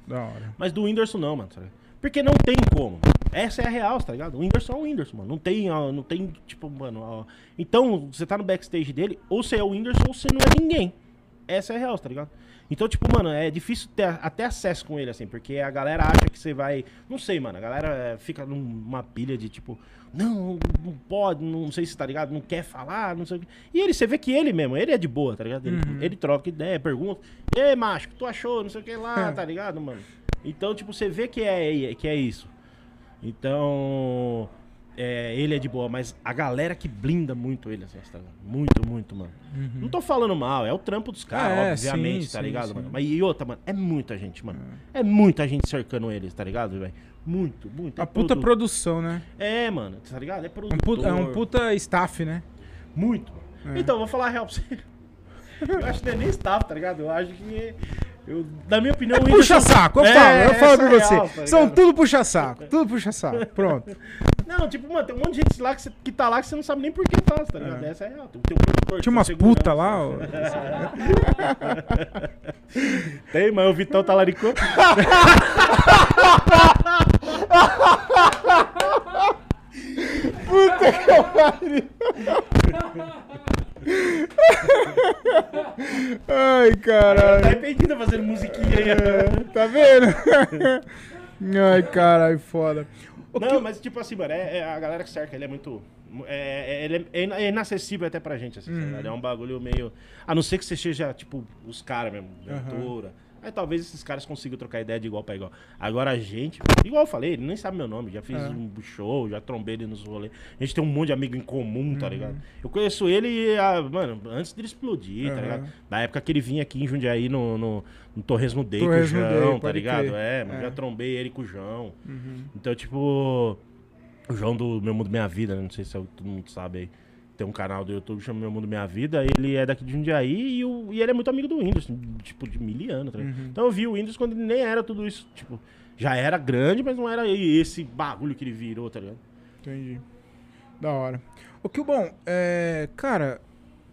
da hora. Mas do Whindersson não, mano. Sabe? Porque não tem como. Essa é a real, tá ligado? O Whindersson é o Whindersson, mano. Não tem, ó, não tem, tipo, mano, ó. Então, você tá no backstage dele, ou você é o Whindersson ou você não é ninguém. Essa é a real, tá ligado? Então, tipo, mano, é difícil ter até acesso com ele, assim, porque a galera acha que você vai. Não sei, mano. A galera é, fica numa pilha de tipo, não, não pode, não sei se tá ligado, não quer falar, não sei o quê. E ele, você vê que ele mesmo, ele é de boa, tá ligado? Ele, ele troca ideia, pergunta. E aí, macho, que tu achou? Não sei o que lá, tá ligado, mano? Então, tipo, você vê que é, que é isso. Então. É, ele é de boa, mas a galera que blinda muito ele, assim, tá ligado? Muito, muito, mano. Não tô falando mal, é o trampo dos caras, É, obviamente, sim, tá sim, ligado, sim. mano? Mas e outra, mano, é muita gente, mano. É muita gente cercando eles, tá ligado, velho? Muito, muito. A É puta produ- produção, né? É, mano, tá ligado? É Um produtor. puta, é um puta staff, né? Muito. É. Então, vou falar a real pra você. *laughs* Eu acho que não é nem staff, tá ligado? Eu acho que. Eu, na minha opinião, o Puxa saco, eu É, falo, eu falo pra é você. real, tá São tudo puxa saco, tudo puxa saco. Pronto. *laughs* Não, tipo, mano, tem um monte de gente lá que, você- que tá lá que você não sabe nem por que tá, tá ligado? É. Essa é real. Tem, um produtor. Tinha umas segurança. putas lá, ó. *laughs* Tem, mas o Vitão talaricou. Ai, Tá caralho. arrependido fazendo musiquinha aí. ó. Tá vendo? Ai, caralho, foda. Não, que- mas tipo assim, mano, é, é a galera que cerca, ele é muito. É, é- ele é, é é inacessível até pra gente, assim, Uhum. É um bagulho meio. A não ser que você seja, tipo, os caras mesmo, Ventura. Aí talvez esses caras consigam trocar ideia de igual pra igual. Agora a gente, igual eu falei, ele nem sabe meu nome, já fiz É. um show, já trombei ele nos rolês. A gente tem um monte de amigo em comum, Uhum. tá ligado? Eu conheço ele, ah, mano, antes dele explodir, tá Aham. ligado? Na época que ele vinha aqui em Jundiaí no, no, no Torresmo Day Torresmo com o Day, João, tá ligado? crer. É, É. já trombei ele com o João. Uhum. Então, tipo, o João do Meu Mundo Minha Vida, né? Não sei se todo mundo sabe aí. Tem um canal do YouTube que chama Meu Mundo Minha Vida. Ele é daqui de Jundiaí e, o, e ele é muito amigo do Windows, tipo, de mil anos. Tá? Uhum. Então eu vi o Windows quando ele nem era tudo isso. Tipo, já era grande, mas não era esse bagulho que ele virou, tá ligado? Entendi. Da hora. O que o bom, é, cara,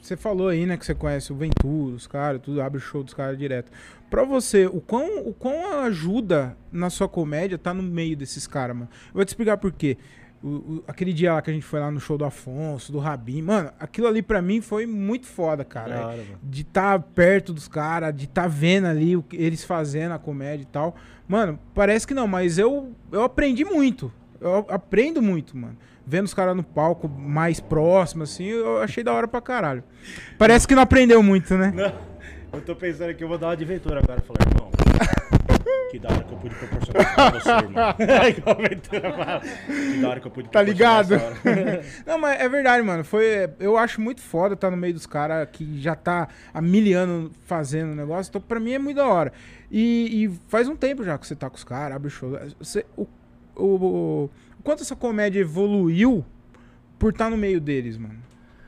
você falou aí, né, que você conhece o Ventura, os caras, tudo, abre o show dos caras direto. Pra você, o quão, o quão ajuda na sua comédia tá no meio desses caras, mano? Eu vou te explicar por quê. O- o- aquele dia lá que a gente foi lá no show do Afonso, do Rabin, mano, aquilo ali pra mim foi muito foda, cara. Hora, mano. de estar perto dos caras, de estar vendo ali o que eles fazendo a comédia e tal. Mano, parece que não, mas eu, eu aprendi muito. Eu aprendo muito, mano. Vendo os caras no palco mais próximo, assim, eu achei da hora pra caralho. Parece que não aprendeu muito, né? Não, eu tô pensando que eu vou dar uma de Ventura agora. Falar, irmão, que da hora que eu pude proporcionar isso pra você, irmão. *laughs* Que da hora que eu pude Tá ligado? essa hora. *laughs* Não, mas é verdade, mano. Foi, eu acho muito foda estar no meio dos caras que já tá há mil anos fazendo o negócio. Então, pra mim é muito da hora. E, e faz um tempo já que você tá com os caras, abre show. Você, o, o, o, o quanto essa comédia evoluiu por estar no meio deles, mano?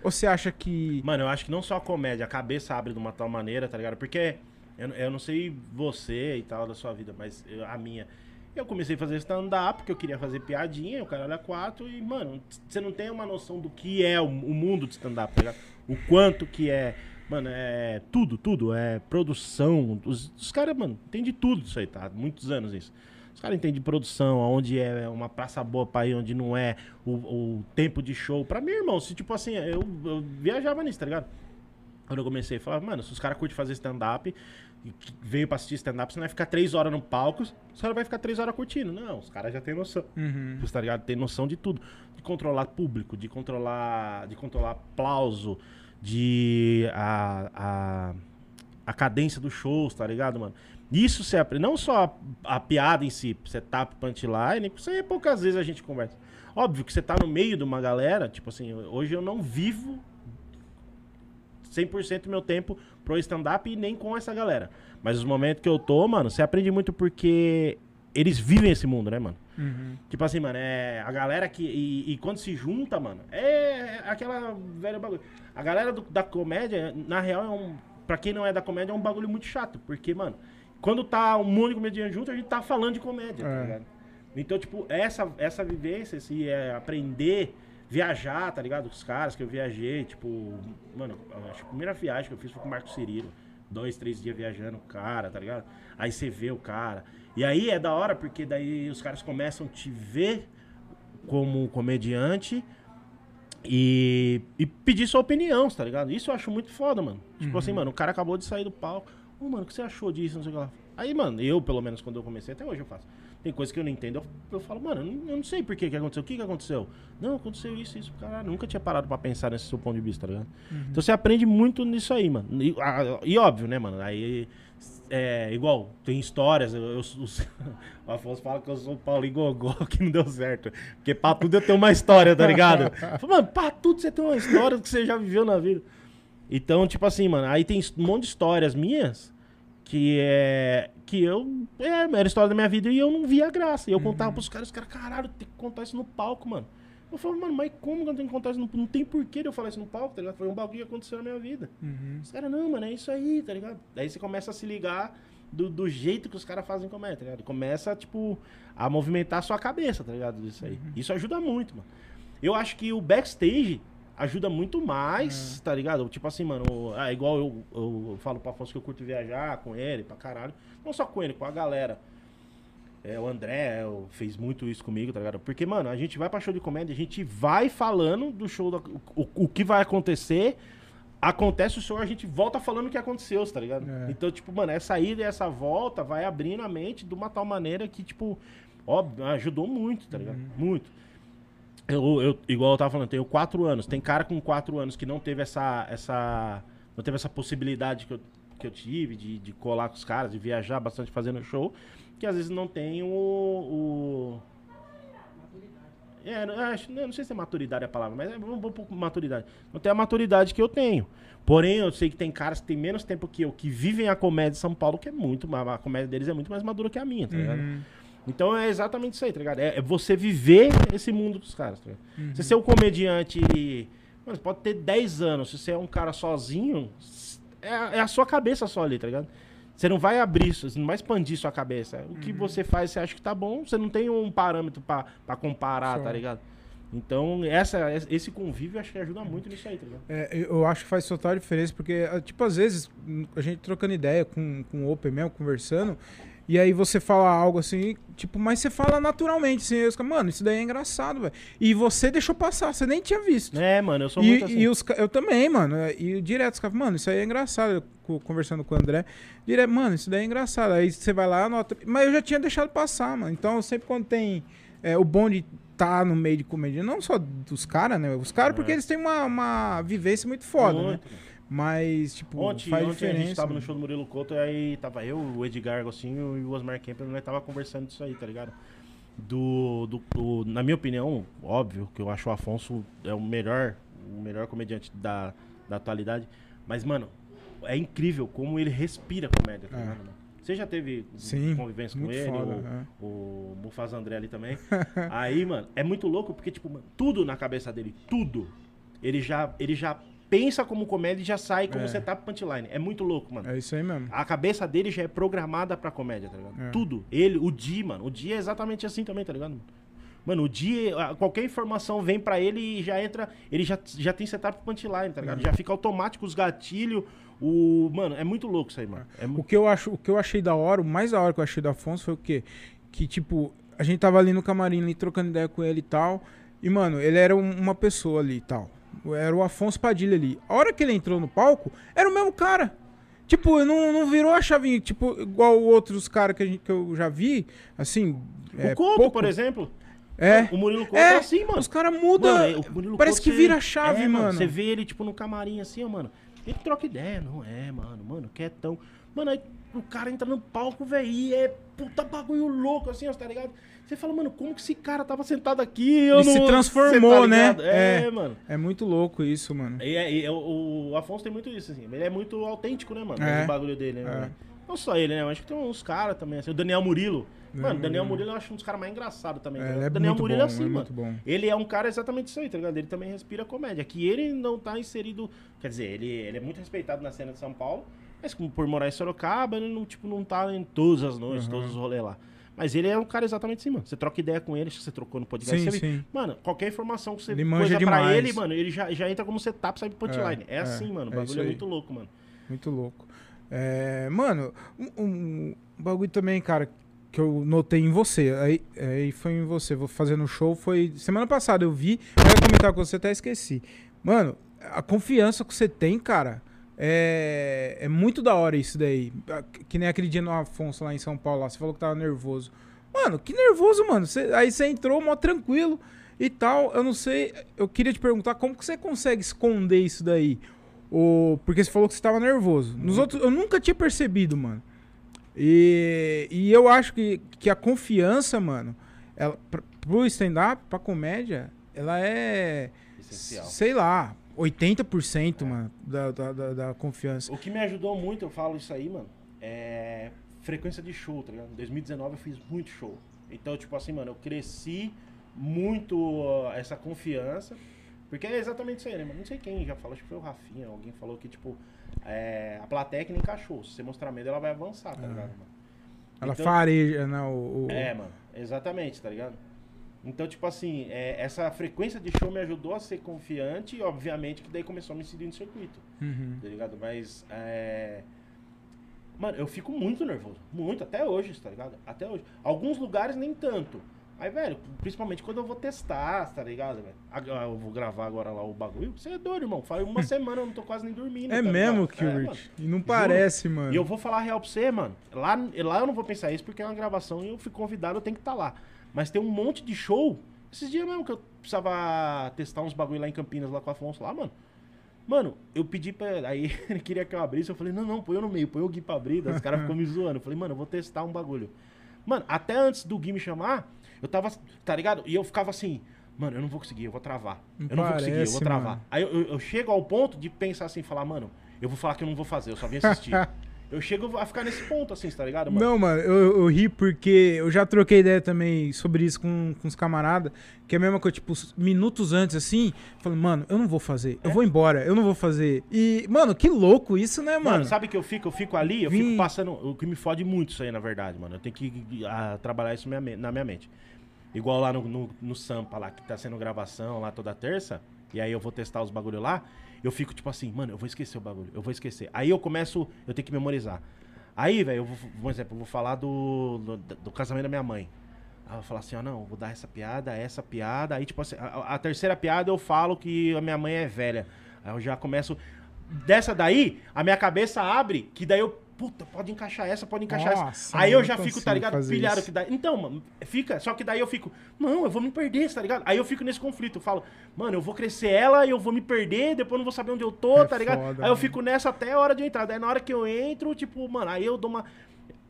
Ou você acha que. Mano, eu acho que não só a comédia, a cabeça abre de uma tal maneira, tá ligado? Porque eu, eu não sei você e tal da sua vida, mas eu- a minha. Eu comecei a fazer stand-up porque eu queria fazer piadinha, o cara olha quatro e, mano, você não tem uma noção do que é o, o mundo de stand-up, tá? O quanto que é. Mano, é tudo, tudo. É produção. Os, os caras, mano, tem de tudo isso aí, tá? Muitos anos isso. Os caras entendem de produção, onde é uma praça boa pra ir, onde não é, o, o tempo de show. Pra mim, irmão, se tipo assim, eu, eu viajava nisso, tá ligado? Quando eu comecei, eu falava, mano, se os caras curtem fazer stand-up, veio pra assistir stand-up, você não vai ficar três horas no palco, os caras vai ficar três horas curtindo. Não, os caras já têm noção. Uhum. Você tá ligado? Tem noção de tudo. De controlar público, de controlar. De controlar aplauso, de. A, a, a cadência dos shows, tá ligado, mano? Isso você aprende. Não só a, a piada em si, setup, punchline, isso aí poucas vezes a gente conversa. Óbvio que você tá no meio de uma galera, tipo assim, hoje eu não vivo 100% do meu tempo pro stand-up e nem com essa galera. Mas os momentos que eu tô, mano, você aprende muito porque eles vivem esse mundo, né, mano? Uhum. Tipo assim, mano, é a galera que. E, e quando se junta, mano, é aquela velha bagulho. A galera do- da comédia, na real, é um. Pra quem não é da comédia, é um bagulho muito chato. Porque, mano, quando tá um monte de comediante junto, a gente tá falando de comédia, É. tá ligado? Então, tipo, essa, essa vivência, esse é, aprender, viajar, tá ligado? Os caras que eu viajei, tipo, mano, acho que a primeira viagem que eu fiz foi com o Marco Cirilo. Dois, três dias viajando com o cara, tá ligado? Aí você vê o cara. E aí é da hora porque daí os caras começam a te ver como comediante e, e pedir sua opinião, tá ligado? Isso eu acho muito foda, mano. Tipo assim, mano, o cara acabou de sair do palco. Ô, mano, o que você achou disso? Não sei o que lá. Aí, mano, eu, pelo menos, quando eu comecei, até hoje eu faço. Tem coisa que eu não entendo, eu, eu falo, mano, eu não, eu não sei por que que aconteceu. O que que aconteceu? Não, aconteceu isso, isso, caralho. Nunca tinha parado pra pensar nesse seu ponto de vista, tá ligado? Então você aprende muito nisso aí, mano. E, a- e óbvio, né, mano? Aí, é igual, tem histórias. Eu, eu- os- *laughs* o Afonso fala que eu sou o Paulinho Gogó, *laughs* que não deu certo. Porque pra tudo eu tenho uma história, tá ligado? *laughs* Falo, mano, pra tudo você tem uma história que você já viveu na vida. Então, tipo assim, mano, aí tem um monte de histórias minhas que é. Que eu. É, era a história da minha vida e eu não via graça. E eu contava pros caras, os caras, caralho, tem que contar isso no palco, mano. Eu falei, mano, mas como que eu tenho que contar isso no Não tem porquê de eu falar isso no palco, tá ligado? Foi um bagulho que aconteceu na minha vida. Uhum. Os caras, não, mano, é isso aí, tá ligado? Daí você começa a se ligar do, do jeito que os caras fazem comédia, tá ligado? Começa, tipo, a movimentar a sua cabeça, tá ligado? Isso aí. Isso ajuda muito, mano. Eu acho que o backstage ajuda muito mais, tá ligado? Tipo assim, mano, ah, igual eu, eu falo pra Afonso que eu curto viajar com ele, pra caralho. Não só com ele, com a galera. É, o André eu- fez muito isso comigo, tá ligado? Porque, mano, a gente vai pra show de comédia, a gente vai falando do show, da- o, o que vai acontecer, acontece o show, a gente volta falando o que aconteceu, tá ligado? É. Então, tipo, mano, essa ida e essa volta vai abrindo a mente de uma tal maneira que, tipo, óbvio, ajudou muito, tá ligado? Muito. Eu, eu, igual eu tava falando, eu tenho quatro anos. Tem cara com quatro anos que não teve essa. essa não teve essa possibilidade que eu, que eu tive de, de colar com os caras, de viajar bastante fazendo show, que às vezes não tem o. o... É, eu acho, não sei se é maturidade a palavra, mas é um pouco maturidade. Não tem a maturidade que eu tenho. Porém, eu sei que tem caras que têm menos tempo que eu, que vivem a comédia de São Paulo, que é muito mais. A comédia deles é muito mais madura que a minha, tá ligado? Uhum. Então é exatamente isso aí, tá ligado? É, é você viver esse mundo dos caras, tá ligado? Uhum. Se você é um comediante. Mano, pode ter 10 anos, se você é um cara sozinho, é, a- é a sua cabeça só ali, tá ligado? Você não vai abrir isso, você não vai expandir sua cabeça. O que Uhum. você faz, você acha que tá bom, você não tem um parâmetro pra, pra comparar, Só. tá ligado? Então, essa, esse convívio eu acho que ajuda muito nisso aí, tá ligado? É, eu acho que faz total diferença, porque, ah, tipo, às vezes, a gente trocando ideia com, com o Open mesmo, conversando, e aí você fala algo assim, tipo, mas você fala naturalmente, assim, caras, mano, isso daí é engraçado, velho. E você deixou passar, você nem tinha visto. É, mano, eu sou E, muito assim. e os, eu também, mano. E direto, os caras, mano, isso aí é engraçado. Eu co- conversando com o André, direto, mano, isso daí é engraçado. Aí você vai lá, anota. Mas eu já tinha deixado passar, mano. Então, sempre quando tem é, o bom de tá no meio de comédia, não só dos caras, né? Os caras, porque É. eles têm uma, uma vivência muito foda, né? Muito, mano. Mas, tipo, Ontem, faz ontem a diferença. gente tava no show do Murilo Couto, e aí tava eu, o Edgar Agostinho e o Osmar Kemper, nós tava conversando disso aí, tá ligado? Do, do, do- na minha opinião, óbvio que eu acho o Afonso é o melhor, o melhor comediante da, da atualidade. Mas, mano, é incrível como ele respira comédia, tá É. ligado, mano? Você já teve Sim, convivência com ele, foda, o, é. o Mufasa André ali também. *laughs* Aí, mano, é muito louco porque, tipo, mano, tudo na cabeça dele, tudo, ele já, ele já pensa como comédia e já sai como É. setup punchline. É muito louco, mano. É isso aí mesmo. A cabeça dele já é programada pra comédia, tá ligado? É. Tudo. Ele, o Di, mano. O Di é exatamente assim também, tá ligado? mano? O Di, a- qualquer informação vem pra ele e já entra. Ele já, já tem setup punchline, tá ligado? É. Já fica automático os gatilhos. O. Mano, é muito louco isso aí, mano. É O mu- que eu acho, o que eu achei da hora, o mais da hora que eu achei do Afonso foi o quê? Que, tipo, a gente tava ali no camarim, ali, trocando ideia com ele e tal. E, mano, ele era um- uma pessoa ali e tal. Era o Afonso Padilha ali. A hora que ele entrou no palco, era o mesmo cara. Tipo, não, não virou a chavinha, tipo, igual outros caras que, a gente- que eu já vi, assim. é, o Couto, pouco. por exemplo. É. O Murilo Couto É, é, assim, mano. Os caras mudam. É, parece Couto, que vira a chave, é, mano. Você vê ele, tipo, no camarim assim, ó, mano. Ele troca ideia, não é, mano. Mano, quietão. Mano, aí o cara entra no palco, velho, e é puta bagulho louco, assim, ó, tá ligado? Você fala, mano, como que esse cara tava sentado aqui e eu Ele não... se transformou, tá né? É, É. mano. É muito louco isso, mano. E, é- e é- o, o Afonso tem muito isso, assim. Ele é muito autêntico, né, mano? É. O bagulho dele, né? É. mano? Não só ele, né? Eu acho que tem uns caras também, assim. O Daniel Murilo. Daniel Mano, Daniel Murilo. Eu acho um dos caras mais engraçados também. É, ele ligado? é Daniel muito Murilo bom, é assim, é mano. muito bom. Ele é um cara exatamente isso aí, tá ligado? Ele também respira comédia. Que ele não tá inserido. Quer dizer, ele, ele é muito respeitado na cena de São Paulo, mas como por morar em Sorocaba, ele não, tipo, não tá em todas as noites, Uhum. todos os rolês lá. Mas ele é um cara exatamente assim, mano. Você troca ideia com ele, você trocou no podcast. Sim, você sim. Mano, qualquer informação que você Ele manja coisa pra demais. ele, mano, ele já, já entra como setup, sabe, punchline. É, É, assim, é, mano. O é bagulho é aí. muito louco, mano. Muito louco. É, mano, um, um bagulho também, cara, que eu notei em você. Aí, aí foi em você. Vou fazendo show. Foi. Semana passada eu vi. Eu ia comentar com você, até esqueci. Mano, a confiança que você tem, cara. É, é muito da hora isso daí. Que nem aquele dia no Afonso lá em São Paulo. Lá, você falou que tava nervoso. Mano, que nervoso, mano. Aí você entrou mó tranquilo e tal. Eu não sei. Eu queria te perguntar como que você consegue esconder isso daí. Ou, porque você falou que você tava nervoso. Nos outros, eu nunca tinha percebido, mano. E, e eu acho que, que a confiança, mano, ela, pra, pro stand-up, pra comédia, ela é. Essencial. Sei lá, 80%, é. mano, da, da, da, confiança. O que me ajudou muito, eu falo isso aí, mano, é frequência de show, tá ligado? Em 2019 eu fiz muito show. Então, tipo assim, mano, eu cresci muito uh, essa confiança. Porque é exatamente isso aí, né? Mas não sei quem já falou, acho que foi o Rafinha, alguém falou que, tipo, é, a plateia que nem cachorro. Se você mostrar medo, ela vai avançar, tá é. ligado, mano? Ela então, fareja, né? O, o, É, mano, exatamente, tá ligado? Então, tipo assim, é, essa frequência de show me ajudou a ser confiante e, obviamente, que daí começou a me seguir no circuito, uhum. tá ligado? Mas, é... Mano, eu fico muito nervoso. Muito, até hoje, tá ligado? Até hoje. Alguns lugares nem tanto. Aí, velho, principalmente quando eu vou testar, tá ligado, velho? Eu vou gravar agora lá o bagulho. Você é doido, irmão. Faz uma *laughs* semana, eu não tô quase nem dormindo. É tá mesmo, Kirt? É, e não parece, Juro. mano. E eu vou falar real pra você, mano. Lá, lá eu não vou pensar isso porque é uma gravação e eu fui convidado, eu tenho que estar tá lá. Mas tem um monte de show. Esses dias mesmo que eu precisava testar uns bagulho lá em Campinas, lá com o Afonso, lá, mano. Mano, eu pedi pra. Aí *laughs* ele queria que eu abrisse. Eu falei, não, não, põe eu no meio, põe o Gui pra abrir. Os caras ficam me zoando. Eu falei, mano, eu vou testar um bagulho. Mano, até antes do Gui me chamar, eu tava, tá ligado? E eu ficava assim, mano, eu não vou conseguir, eu vou travar. Não eu não parece, vou conseguir, eu vou travar. Mano. Aí eu, eu, eu, chego ao ponto de pensar assim, falar, mano, eu vou falar que eu não vou fazer, eu só vim assistir. *laughs* eu chego a ficar nesse ponto, assim, tá ligado, mano? Não, mano, eu, eu ri porque eu já troquei ideia também sobre isso com, com os camaradas, que é a mesma coisa, tipo, minutos antes, assim, falando, mano, eu não vou fazer, é? eu vou embora, eu não vou fazer. E, mano, que louco isso, né, mano? Mano, sabe que eu fico? Eu fico ali, eu Vim... fico passando, o que me fode muito isso aí, na verdade, mano. Eu tenho que a, trabalhar isso na minha, na minha mente. Igual lá no, no, no Sampa, lá, que tá sendo gravação lá toda terça, e aí eu vou testar os bagulho lá, eu fico tipo assim, mano, eu vou esquecer o bagulho, eu vou esquecer. Aí eu começo, eu tenho que memorizar. Aí, velho, eu vou, por exemplo, eu vou falar do, do, do, casamento da minha mãe. Aí eu vou falar assim, ó, não, vou dar essa piada, essa piada. Aí, tipo assim, a, a, terceira piada eu falo que a minha mãe é velha. Aí eu já começo. Dessa daí, a minha cabeça abre, que daí eu puta, pode encaixar essa, pode encaixar Nossa, essa. Aí eu já fico, tá ligado? Pilhado isso. que daí. Então, mano, fica. Só que daí eu fico, não, eu vou me perder, tá ligado? Aí eu fico nesse conflito. Eu falo, mano, eu vou crescer ela e eu vou me perder, depois eu não vou saber onde eu tô, é tá ligado? Foda, aí eu fico nessa até a hora de entrar. Daí na hora que eu entro, tipo, mano, aí eu dou uma.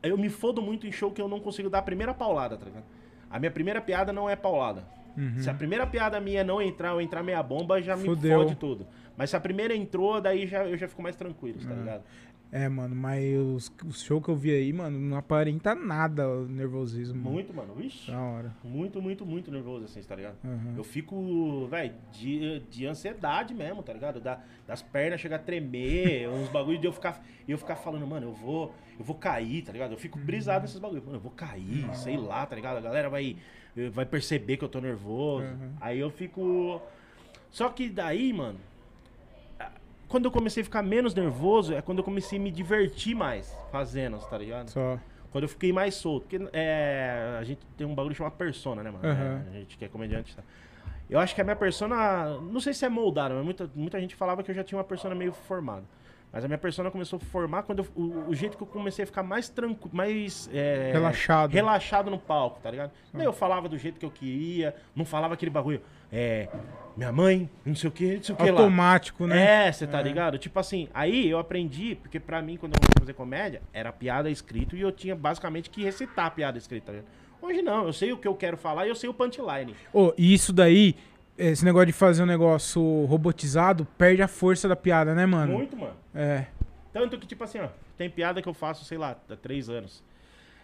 Eu me fodo muito em show que eu não consigo dar a primeira paulada, tá ligado? A minha primeira piada não é paulada. Uhum. Se a primeira piada minha não entrar ou entrar meia bomba, já me Fudeu. fode tudo. Mas se a primeira entrou, daí já, eu já fico mais tranquilo, tá uhum. ligado? É, mano, mas os, os shows que eu vi aí, mano, não aparenta nada o nervosismo. Muito, mano. Vixe. Da hora. Muito, muito, muito nervoso, assim, tá ligado? Uhum. Eu fico, velho, de, de ansiedade mesmo, tá ligado? Da, das pernas chegar a tremer, *laughs* uns bagulho de eu ficar, eu ficar falando, mano, eu vou, eu vou cair, tá ligado? Eu fico brisado nesses bagulhos. Mano, eu vou cair, uhum. sei lá, tá ligado? A galera vai, vai perceber que eu tô nervoso. Uhum. Aí eu fico. Só que daí, mano quando eu comecei a ficar menos nervoso, é quando eu comecei a me divertir mais fazendo, tá ligado? Só. Quando eu fiquei mais solto. Porque é, a gente tem um bagulho chamado persona, né, mano? Uhum. É, a gente que é comediante, tá? Eu acho que a minha persona. Não sei se é moldada, mas muita, muita gente falava que eu já tinha uma persona meio formada. Mas a minha persona começou a formar quando eu, o, o, jeito que eu comecei a ficar mais tranquilo, mais. É, relaxado. Relaxado no palco, tá ligado? Daí eu falava do jeito que eu queria, não falava aquele bagulho. É, minha mãe, não sei o que, não sei o que lá. Automático, né? É, você tá é. ligado? Tipo assim, aí eu aprendi, porque pra mim, quando eu comecei a fazer comédia, era piada escrito e eu tinha basicamente que recitar a piada escrita, tá ligado? Hoje não, eu sei o que eu quero falar e eu sei o punchline. Ô, oh, e isso daí, esse negócio de fazer um negócio robotizado, perde a força da piada, né, mano? Muito, mano. É. Tanto que, tipo assim, ó, tem piada que eu faço, sei lá, há três anos.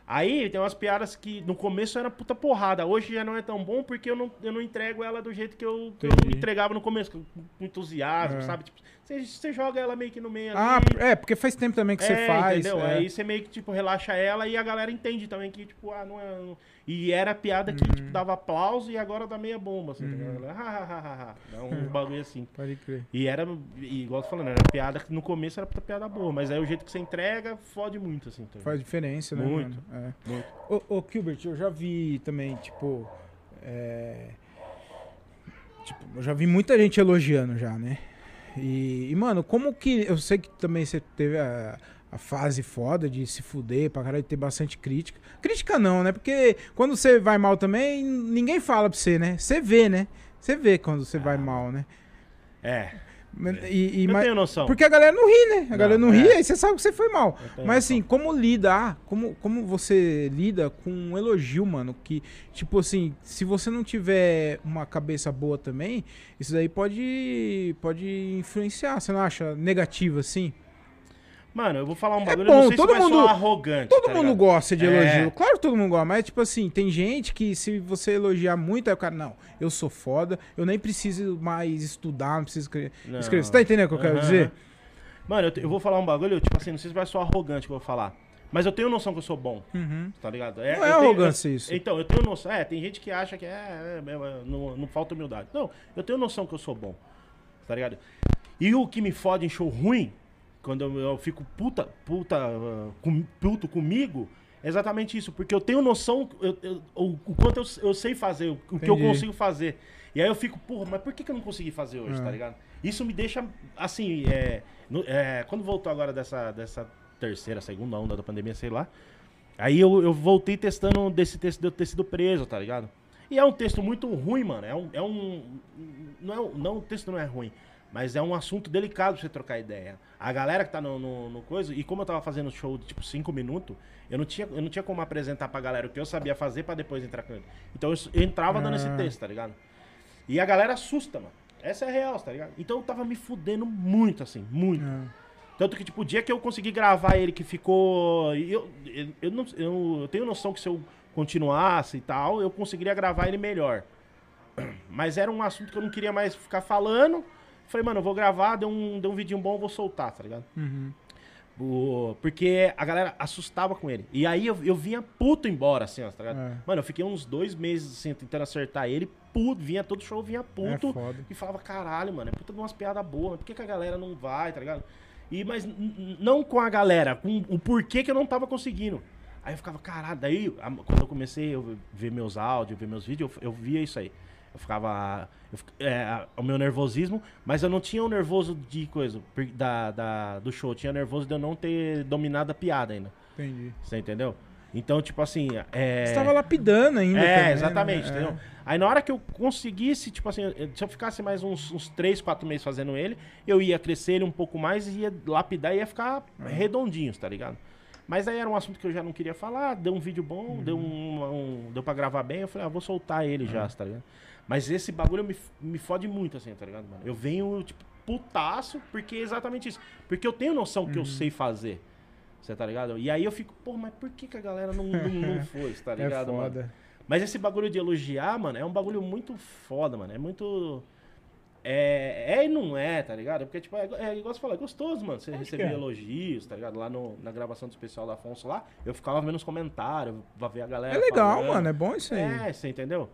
Aí tem umas piadas que no começo era puta porrada. Hoje já não é tão bom porque eu não, eu não entrego ela do jeito que eu, que eu entregava no começo, com entusiasmo, é. sabe? Tipo, você, você joga ela meio que no meio ah, ali. É, porque faz tempo também que é, você faz. Entendeu? É. Aí você meio que, tipo, relaxa ela e a galera entende também que, tipo, ah, não é. Não... E era piada que, uhum. tipo, dava aplauso e agora dá meia bomba, assim, tá uhum. tá ha, ha, ha, ha. Dá um, bagulho assim. Pode crer. E era, e, igual eu tô falando, era piada que no começo era pra piada boa, mas aí o jeito que você entrega fode muito, assim. Tá? Faz diferença, né, Muito. mano? É. Muito. Ô, ô, Gilbert, eu já vi também, tipo. é, tipo, eu já vi muita gente elogiando já, né? E, e, mano, como que. Eu sei que também você teve a, a fase foda de se fuder pra caralho, de ter bastante crítica. Crítica não, né? Porque quando você vai mal também, ninguém fala pra você, né? Você vê, né? Você vê quando você vai mal, né? É, E, e, eu mas- tenho noção. porque a galera não ri, né? A galera não ri, é. aí você sabe que você foi mal. Mas assim, noção. como lidar, como, como você lida com um elogio, mano? Que, tipo assim, se você não tiver uma cabeça boa também, isso daí pode, pode influenciar. Você não acha negativo assim? Mano, eu vou falar um bagulho, bom, eu não sei todo se vai mundo- arrogante, Todo tá mundo ligado? gosta de É. elogio. Claro que todo mundo gosta, mas tipo assim, tem gente que se você elogiar muito, aí o cara, não, eu sou foda, eu nem preciso mais estudar, não preciso escrever. Não. escrever. Você tá entendendo o que eu quero dizer? Mano, eu, eu vou falar um bagulho, tipo assim, não sei se vai soar arrogante que eu vou falar. Mas eu tenho noção que eu sou bom, Uhum. tá ligado? Não é eu tenho- arrogância isso. Então, eu tenho noção. É, tem gente que acha que é, é, é, é, não, não falta humildade. Não, eu tenho noção que eu sou bom. Tá ligado? E o que me fode em show ruim, quando eu, eu fico puta, puta, ah, com, puto comigo, é exatamente isso. Porque eu tenho noção eu- eu- o, quanto eu, eu sei fazer, o, que eu consigo fazer. E aí eu fico, porra, mas por que, que eu não consegui fazer hoje, Ah. tá ligado? Isso me deixa, assim, é, no- é, quando voltou agora dessa, dessa terceira, segunda onda da pandemia, sei lá, Aí eu, eu voltei testando desse texto de eu ter sido preso, tá ligado? E é um texto muito ruim, mano. É um. É um não, é, não, o texto não é ruim. Mas é um assunto delicado pra você trocar ideia. A galera que tá no, no, no coisa, e como eu tava fazendo show de tipo 5 minutos, eu não, tinha, eu não tinha como apresentar pra galera o que eu sabia fazer pra depois entrar com ele. Então eu, eu entrava dando esse Ah. texto, tá ligado? E a galera assusta, mano. Essa é a real, tá ligado? Então eu tava me fudendo muito, assim, muito. É. Tanto que, tipo, o dia que eu consegui gravar ele que ficou. Eu, eu, eu, não, eu, eu tenho noção que se eu continuasse e tal, eu conseguiria gravar ele melhor. Mas era um assunto que eu não queria mais ficar falando. Falei, mano, eu vou gravar, deu um, deu um vidinho bom, eu vou soltar, tá ligado? Uhum. O- porque a galera assustava com ele. E aí eu, eu vinha puto embora, assim, ó, tá ligado? É. Mano, eu fiquei uns dois meses, assim, tentando acertar ele, puto, vinha todo show, vinha puto. É. E falava, caralho, mano, é puta de umas piadas boas, por que, que a galera não vai, tá ligado? E, mas não com a galera, com o porquê que eu não tava conseguindo. Aí eu ficava, caralho, daí a- quando eu comecei a ver meus áudios, ver meus vídeos, eu, eu via isso aí. Eu ficava. eu é, o meu nervosismo, mas eu não tinha o nervoso de coisa, da, da- do show. Eu tinha nervoso de eu não ter dominado a piada ainda. Entendi. Você entendeu? Então, tipo assim. É... Você tava lapidando ainda. É, também, exatamente, né? entendeu? Aí na hora que eu conseguisse, tipo assim, se eu ficasse mais uns, uns 3, 4 meses fazendo ele, eu ia crescer ele um pouco mais e ia lapidar e ia ficar redondinho, tá ligado? Mas aí era um assunto que eu já não queria falar, deu um vídeo bom, deu um, um- deu pra gravar bem, eu falei, ah, vou soltar ele já, tá ligado? Mas esse bagulho me, me fode muito, assim, tá ligado, mano? Eu venho, tipo, putaço, porque é exatamente isso. Porque eu tenho noção que eu sei fazer. Você tá ligado? E aí eu fico, pô, mas por que, que a galera não, não, não *laughs* foi, tá É ligado, mano? foda. Mas esse bagulho de elogiar, mano, é um bagulho muito foda, mano. É muito. É, é e não é, tá ligado? Porque, tipo, é, é igual você falou, é gostoso, mano. Você receber é. elogios, tá ligado? Lá no, na gravação do especial da Afonso lá, eu ficava vendo os comentários, pra ver a galera. É legal, falando. mano. É bom isso aí. É, você entendeu?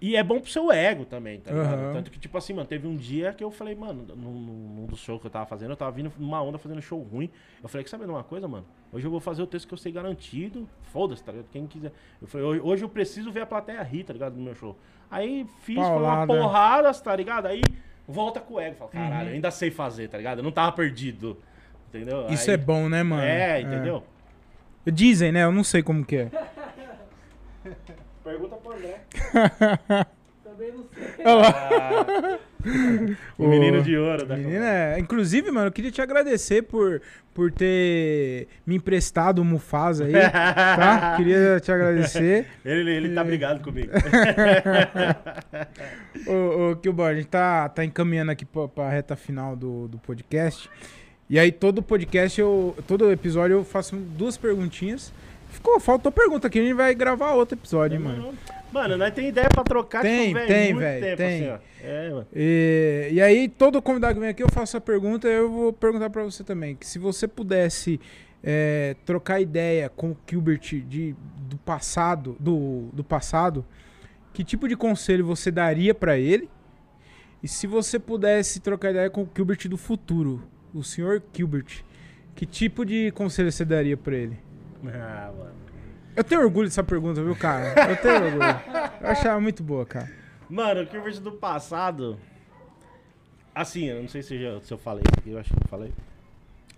E é bom pro seu ego também, tá ligado? Aham. Tanto que, tipo assim, mano, teve um dia que eu falei, mano, num, num dos shows que eu tava fazendo, eu tava vindo numa onda fazendo show ruim. Eu falei, que sabe de uma coisa, mano? Hoje eu vou fazer o texto que eu sei garantido. Foda-se, tá ligado? Quem quiser. Eu falei, hoje, hoje eu preciso ver a plateia rir, tá ligado? No meu show. Aí fiz, foi uma porrada, tá ligado? Aí volta com o ego. Fala, caralho, Uhum. ainda sei fazer, tá ligado? Eu não tava perdido. Entendeu? Isso Aí- é bom, né, mano? É, entendeu? Dizem, né? Eu não sei como que é. *laughs* Pergunta pro André. *laughs* Também não sei. Ah, o menino de ouro da Menina, é- inclusive, mano, eu queria te agradecer por, por ter me emprestado o Mufasa aí, tá? *laughs* Queria te agradecer. Ele, ele tá brigado comigo. *laughs* Ô, ô Kilbo, a gente tá, tá encaminhando aqui pra, pra reta final do, do podcast. E aí, todo podcast, eu, todo episódio, eu faço duas perguntinhas. Ficou, faltou pergunta aqui, a gente vai gravar outro episódio, hein, mano. Mano, nós tem ideia pra trocar Tem, tipo, velho, tem, velho, tem. assim. É, mano. E, e aí, todo convidado que vem aqui, eu faço a pergunta eu vou perguntar pra você também. Que se você pudesse é, trocar ideia com o Gilbert de, do passado, do, do passado, que tipo de conselho você daria pra ele? E se você pudesse trocar ideia com o Gilbert do futuro, o senhor Gilbert, que tipo de conselho você daria pra ele? Ah, mano. Eu tenho orgulho dessa pergunta, viu, cara? Eu tenho orgulho. Eu achava muito boa, cara. Mano, o Gilbert do passado. Assim, eu não sei se, já- se eu falei aqui, eu acho que eu falei.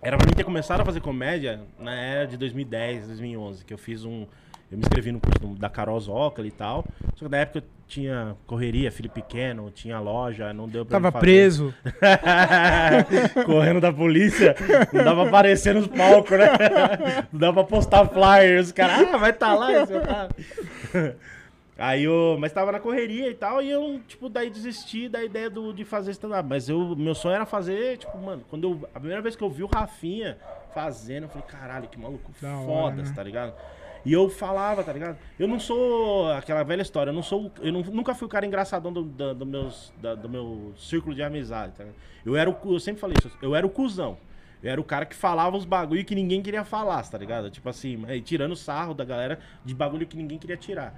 Era pra mim ter começado a fazer comédia na era de 2010, 2011, que eu fiz um. Eu me inscrevi no curso da Carol Zócali e tal. Só que na época eu tinha correria, filho pequeno, tinha loja, não deu pra Tava preso. *laughs* Correndo da polícia, não dava pra aparecer nos palcos, né? Não dava pra postar flyers, os caras, ah, vai estar lá, esse cara. *laughs* Aí eu, mas tava na correria e tal, e eu, tipo, daí desisti da ideia do, de fazer stand-up. Mas eu, meu sonho era fazer, tipo, mano, quando eu, a primeira vez que eu vi o Rafinha fazendo, eu falei, caralho, que maluco Da hora, foda, né? tá ligado? E eu falava, tá ligado? Eu não sou aquela velha história, eu não sou, eu não- nunca fui o cara engraçadão do, da- do meus, da- do meu círculo de amizade, tá ligado? Eu era o, eu sempre falei isso, eu era o cuzão. Eu era o cara que falava os bagulho que ninguém queria falar, tá ligado? Tipo assim, mas tirando sarro da galera de bagulho que ninguém queria tirar.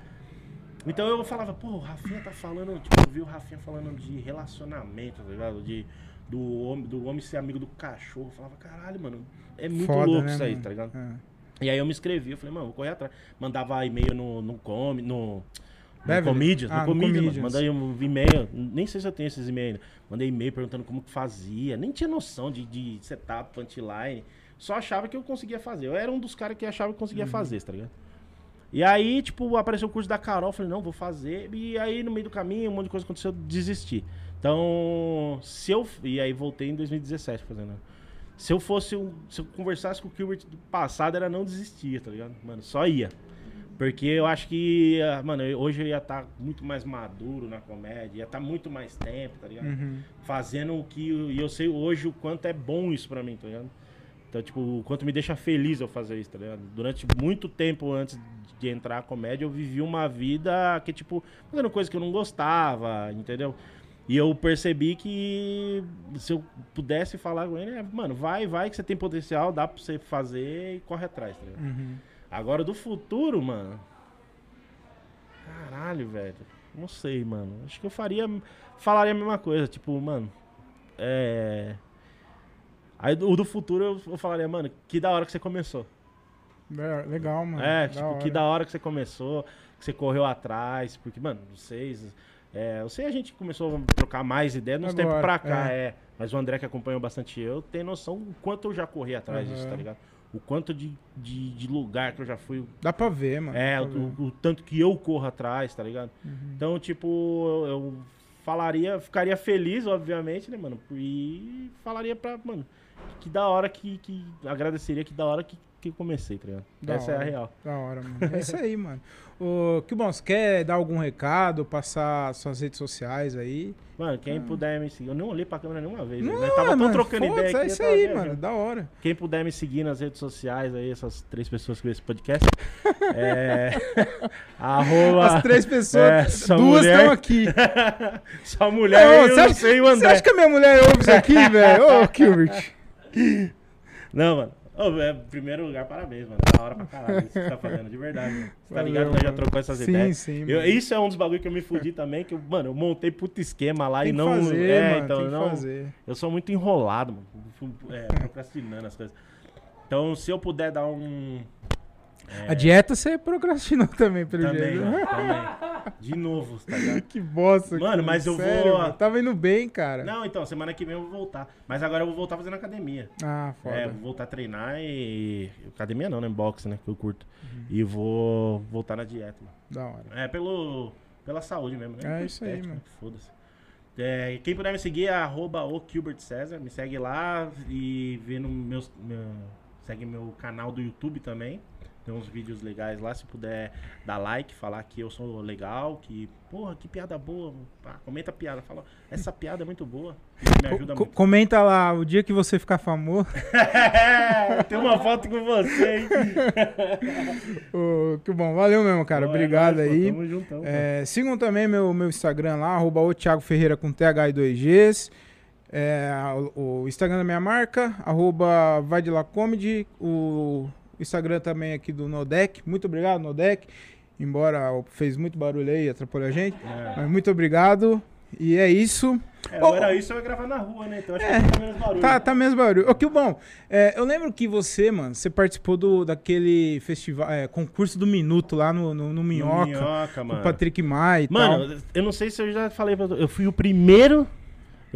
Então eu falava, pô, o Rafinha tá falando, tipo, eu vi o Rafinha falando de relacionamento, tá ligado? De, do, homem, do homem ser amigo do cachorro. Eu falava, caralho, mano, é muito Foda, louco né, isso aí, mano? tá ligado? É. E aí eu me inscrevi, eu falei, mano, vou correr atrás. Mandava e-mail no, no, com, no, no? Comedians, Ah, no Comedians. Mandei um e-mail, nem sei se eu tenho esses e-mails ainda. Mandei e-mail perguntando como que fazia. Nem tinha noção de, de setup, punchline. Só achava que eu conseguia fazer. Eu era um dos caras que achava que Uhum. conseguia fazer, tá ligado? E aí, tipo, apareceu o curso da Carol, falei, não, vou fazer. E aí, no meio do caminho, um monte de coisa aconteceu, eu desisti. Então, se eu. E aí voltei em 2017 fazendo. Se eu fosse um. Se eu conversasse com o Gilbert do passado, era não desistir, tá ligado? Mano, só ia. Porque eu acho que, ah, mano, hoje eu ia estar muito mais maduro na comédia, ia estar muito mais tempo, tá ligado? Uhum. Fazendo o que. E eu sei hoje o quanto é bom isso pra mim, tá ligado? Então, tipo, o quanto me deixa feliz eu fazer isso, tá ligado? Durante muito tempo antes de entrar na comédia, eu vivi uma vida que, tipo, fazendo coisa que eu não gostava, entendeu? E eu percebi que se eu pudesse falar com ele, é, mano, vai, vai, que você tem potencial, dá pra você fazer e corre atrás, tá ligado? Uhum. Agora do futuro, mano. Caralho, velho. Não sei, mano. Acho que eu faria. Falaria a mesma coisa. Tipo, mano. É. Aí o do futuro eu, falaria, mano, que da hora que você começou. É, Legal, mano. é, Da tipo, hora. que da hora que você começou, que você correu atrás. Porque, mano, vocês. É, eu sei a gente começou a trocar mais ideias nos tempos pra cá, é. Mas o André que acompanhou bastante eu tem noção o quanto eu já corri atrás disso, Aham. tá ligado? O quanto de, de, de lugar que eu já fui, Dá pra ver, mano. é, pra ver. o, o tanto que eu corro atrás, tá ligado? Uhum. Então, tipo, eu, eu falaria, ficaria feliz, obviamente, né, mano? E falaria pra, mano, que da hora que, que agradeceria que da hora que, que comecei, tá ligado? Da Essa é a hora. real. Da hora, mano. É isso aí, *laughs* mano. Ô, que bom, você quer dar algum recado, passar suas redes sociais aí? Mano, quem puder me seguir, eu não olhei pra câmera nenhuma vez, Ah. Não, né? Eu tava tão mano, trocando foda-se, ideia aqui. É isso aí, mano. Da hora. Quem puder me seguir nas redes sociais aí, essas três pessoas que vê esse podcast, *laughs* é. *laughs* arroba. As três pessoas, é, duas estão aqui. Só mulher, Ô, eu você acha- sei o Você acha que a minha mulher ouve isso aqui, velho? Ô, Gilbert. Não, mano. Ô, é, primeiro lugar, parabéns, mano. Da hora pra caralho isso que você tá fazendo, de verdade. Mano. Você tá Valeu, ligado? Nós já trocou essas Sim, ideias. sim, Eu- mano. isso é um dos bagulho que eu me fudi também, que, eu, mano, eu montei puto esquema lá Tem e não. fazer, é, mano. então, não. fazer. Eu sou muito enrolado, mano. É, procrastinando as coisas. Então, se eu puder dar um. É, A dieta você procrastinou *laughs* também, pelo Também, jeito. mano, também. De novo, tá ligado? *laughs* Que bosta. Mano, cara, mas eu sério, vou- mano. Tava indo bem, cara. Não, então, semana que vem eu vou voltar. Mas agora eu vou voltar fazendo academia. Ah, foda. É, vou voltar a treinar e. Academia não, né? Boxe, né? Que eu curto. Uhum. E vou voltar na dieta, mano. Da hora. É, pelo, pela saúde mesmo, né? É Por isso aí, mano. né? Foda-se. É, quem puder me seguir é arroba o Gilbert César. Me segue lá e vê no meus, meu, segue meu canal do YouTube também. Tem uns vídeos legais lá. Se puder dar like, falar que eu sou legal, que, porra, que piada boa. Pá, comenta a piada. Fala, essa piada é muito boa. Me ajuda Co- muito. comenta lá, o dia que você ficar famoso. *laughs* Tem uma foto com você, hein? *laughs* Ô, que bom, valeu mesmo, cara. Pô, é Obrigado nóis, pô, aí. Tamo juntão. pô. É, sigam também meu, meu Instagram lá, arroba o Thiago Ferreira com TH e 2Gs. É, o, o Instagram da minha marca, arroba vai de lá comedy. O Instagram também aqui do Nodec. Muito obrigado, Nodec. Embora fez muito barulho aí, atrapalhou a gente. É. Mas muito obrigado. E é isso. É, Ô, agora isso eu ia gravar na rua, né? Então acho É, que tá menos barulho. Tá, tá mesmo barulho. Ô, que bom. É, eu lembro que você, mano, você participou do, daquele festival, é, concurso do Minuto lá no, no, no No Minhoca. Minhoca, com mano. o Patrick Maia e tal. Mano, eu não sei se eu já falei pra tu, Eu fui o primeiro.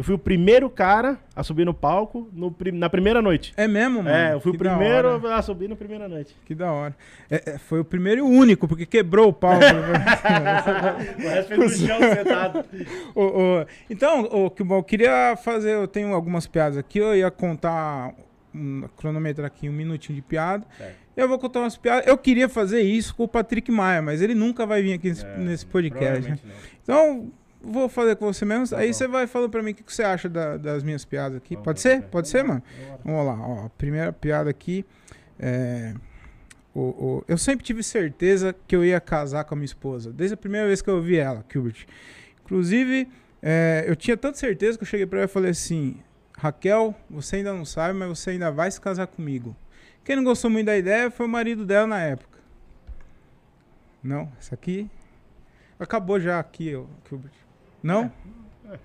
Eu fui o primeiro cara a subir no palco no na primeira noite. É mesmo, mano? é, eu fui Que o primeiro a subir na primeira noite. Que da hora. É, é, foi o primeiro e o único, porque quebrou o palco. *laughs* *laughs* O resto no chão sentado. *laughs* Ô, ô, então, ô, que bom, eu queria fazer. Eu tenho algumas piadas aqui, eu ia contar um cronômetro aqui, um minutinho de piada. Certo. Eu vou contar umas piadas. Eu queria fazer isso com o Patrick Maia, mas ele nunca vai vir aqui nesse, É, nesse podcast. né? Então, vou fazer com você mesmo. Tá aí bom. você vai falando pra mim o que que você acha da- das minhas piadas aqui. Pode ser? Pode ser, mano? Vamos lá. Ó. A primeira piada aqui é. o- o- eu sempre tive certeza que eu ia casar com a minha esposa, desde a primeira vez que eu vi ela, Gilbert. Inclusive, é, eu tinha tanta certeza que eu cheguei pra ela e falei assim: Raquel, você ainda não sabe, mas você ainda vai se casar comigo. Quem não gostou muito da ideia foi o marido dela na época. Não, essa aqui. Acabou já aqui, ó, Gilbert. Não? É.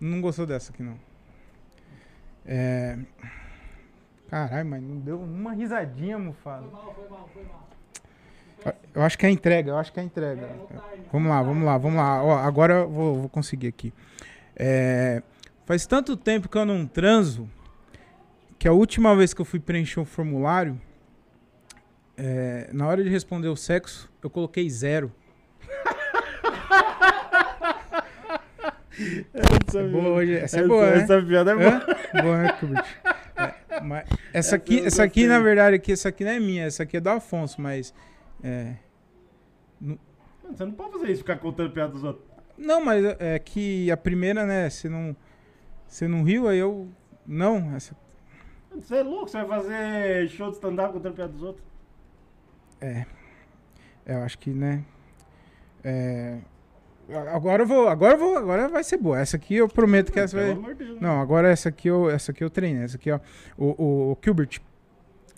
Não gostou dessa aqui, não. É. Caralho, mas não deu uma risadinha, Mufasa. Foi mal, foi mal, foi mal. Eu acho que é a entrega, eu acho que é a entrega. É. Vamos lá, vamos lá, vamos lá. Ó, agora eu vou, vou conseguir aqui. É, faz tanto tempo que eu não transo que a última vez que eu fui preencher um formulário, é, na hora de responder o sexo, eu coloquei zero. Essa é boa hoje. Essa é boa, né? Essa piada é boa. Hã? Boa, né? É, mas essa Essa aqui, eu essa aqui na verdade, aqui, essa aqui não é minha, essa aqui é do Afonso, mas. é, Mano, Você não pode fazer isso, ficar contando piada dos outros. não, mas é que a primeira, né? Você não, você não riu, aí eu. Não, essa. Você é louco, você vai fazer show de stand-up contando piada dos outros? É, eu acho que, né? É, agora eu vou, agora eu vou, agora vai ser boa. Essa aqui eu prometo que essa vai. Não, agora essa aqui eu, essa aqui eu treinei. Essa aqui, ó. O, o, o Gilbert,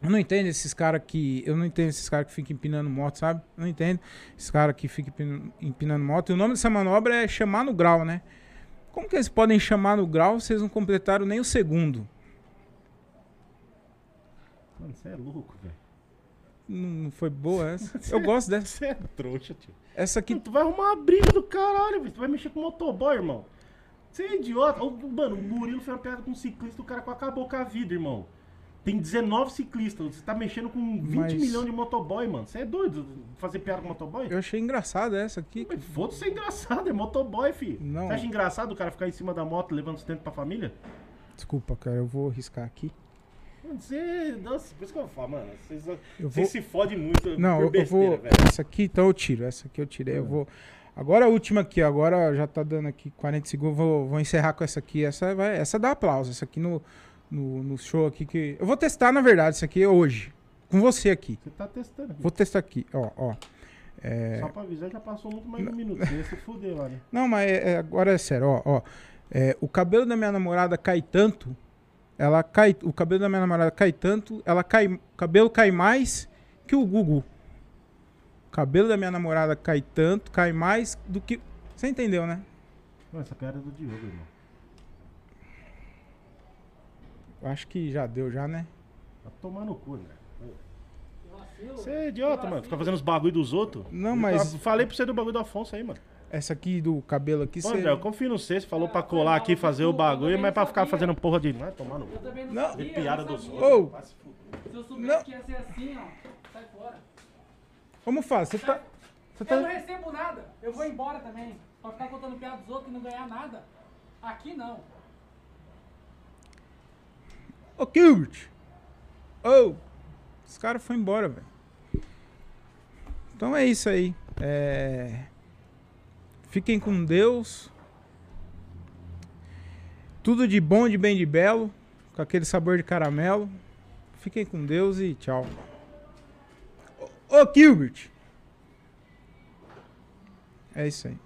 eu não entendo esses caras que. Eu não entendo esses caras que ficam empinando moto, sabe? Eu não entendo. Esses caras que ficam empinando, empinando moto. E o nome dessa manobra é chamar no grau, né? Como que eles podem chamar no grau se eles não completaram nem o segundo? Mano, você é louco, velho. Não, foi boa essa? *laughs* Eu gosto dessa. Você é trouxa, tio. Essa aqui. Tu vai arrumar uma briga do caralho, velho. Tu vai mexer com motoboy, irmão. Você é idiota. Mano, o Murilo fez uma piada com um ciclista, o cara acabou com a vida, irmão. Tem 19 ciclistas. Você tá mexendo com 20 Mas- milhões de motoboy, mano. Você é doido fazer piada com motoboy? Eu achei engraçada essa aqui. Mas Foda-se ser engraçado, é motoboy, fi. Não. Você acha engraçado o cara ficar em cima da moto levando sustento pra família? Desculpa, cara, eu vou riscar aqui. Você. Nossa, por isso que eu falo, mano. Vocês, Eu vocês vou. se fodem muito. Não, eu, eu besteira, vou. velho. Essa aqui, então eu tiro. Essa aqui eu tirei. Eu vou. Agora a última aqui, agora já tá dando aqui 40 segundos. Vou, vou encerrar com essa aqui. Essa vai. Essa dá aplauso. Essa aqui no, no, no show aqui que. Eu vou testar, na verdade, isso aqui hoje. Com você aqui. Você tá testando. Vou testar aqui. Ó, ó. É, Só pra avisar, já passou muito mais de um minuto. Você ia se fuder né? Não, mas é- é- agora é sério, ó, ó. É, o cabelo da minha namorada cai tanto, ela cai, o cabelo da minha namorada cai tanto, ela cai, o cabelo cai mais que o Gugu. O cabelo da minha namorada cai tanto, cai mais do que, você entendeu, né? Essa piada é do Diogo, irmão. Eu acho que já deu já, né? Vai tomar no cu, né? Você é idiota, mano. Fica fazendo os bagulho dos outros. Não, Eu mas- fa- Falei pra você do bagulho do Afonso aí, mano. Essa aqui do cabelo aqui, Pô, você... André, eu confio no você. Você falou pra colar aqui e fazer o bagulho, mas pra ficar fazendo porra de. Vai tomar no. Eu também não, Não. sabia. De piada eu dos não outros. Vai se eu soubesse Não. que ia ser assim, ó, sai fora. Como faz? Você tá... Você Eu não tá... recebo nada. Eu vou embora também. Pra ficar contando piada dos outros e não ganhar nada. Aqui não. Ô, Gilbert! Ô! Esse cara foi embora, velho. Então é isso aí. É... Fiquem com Deus. Tudo de bom, de bem, de belo. Com aquele sabor de caramelo. Fiquem com Deus e tchau. Ô, Gilbert! É isso aí.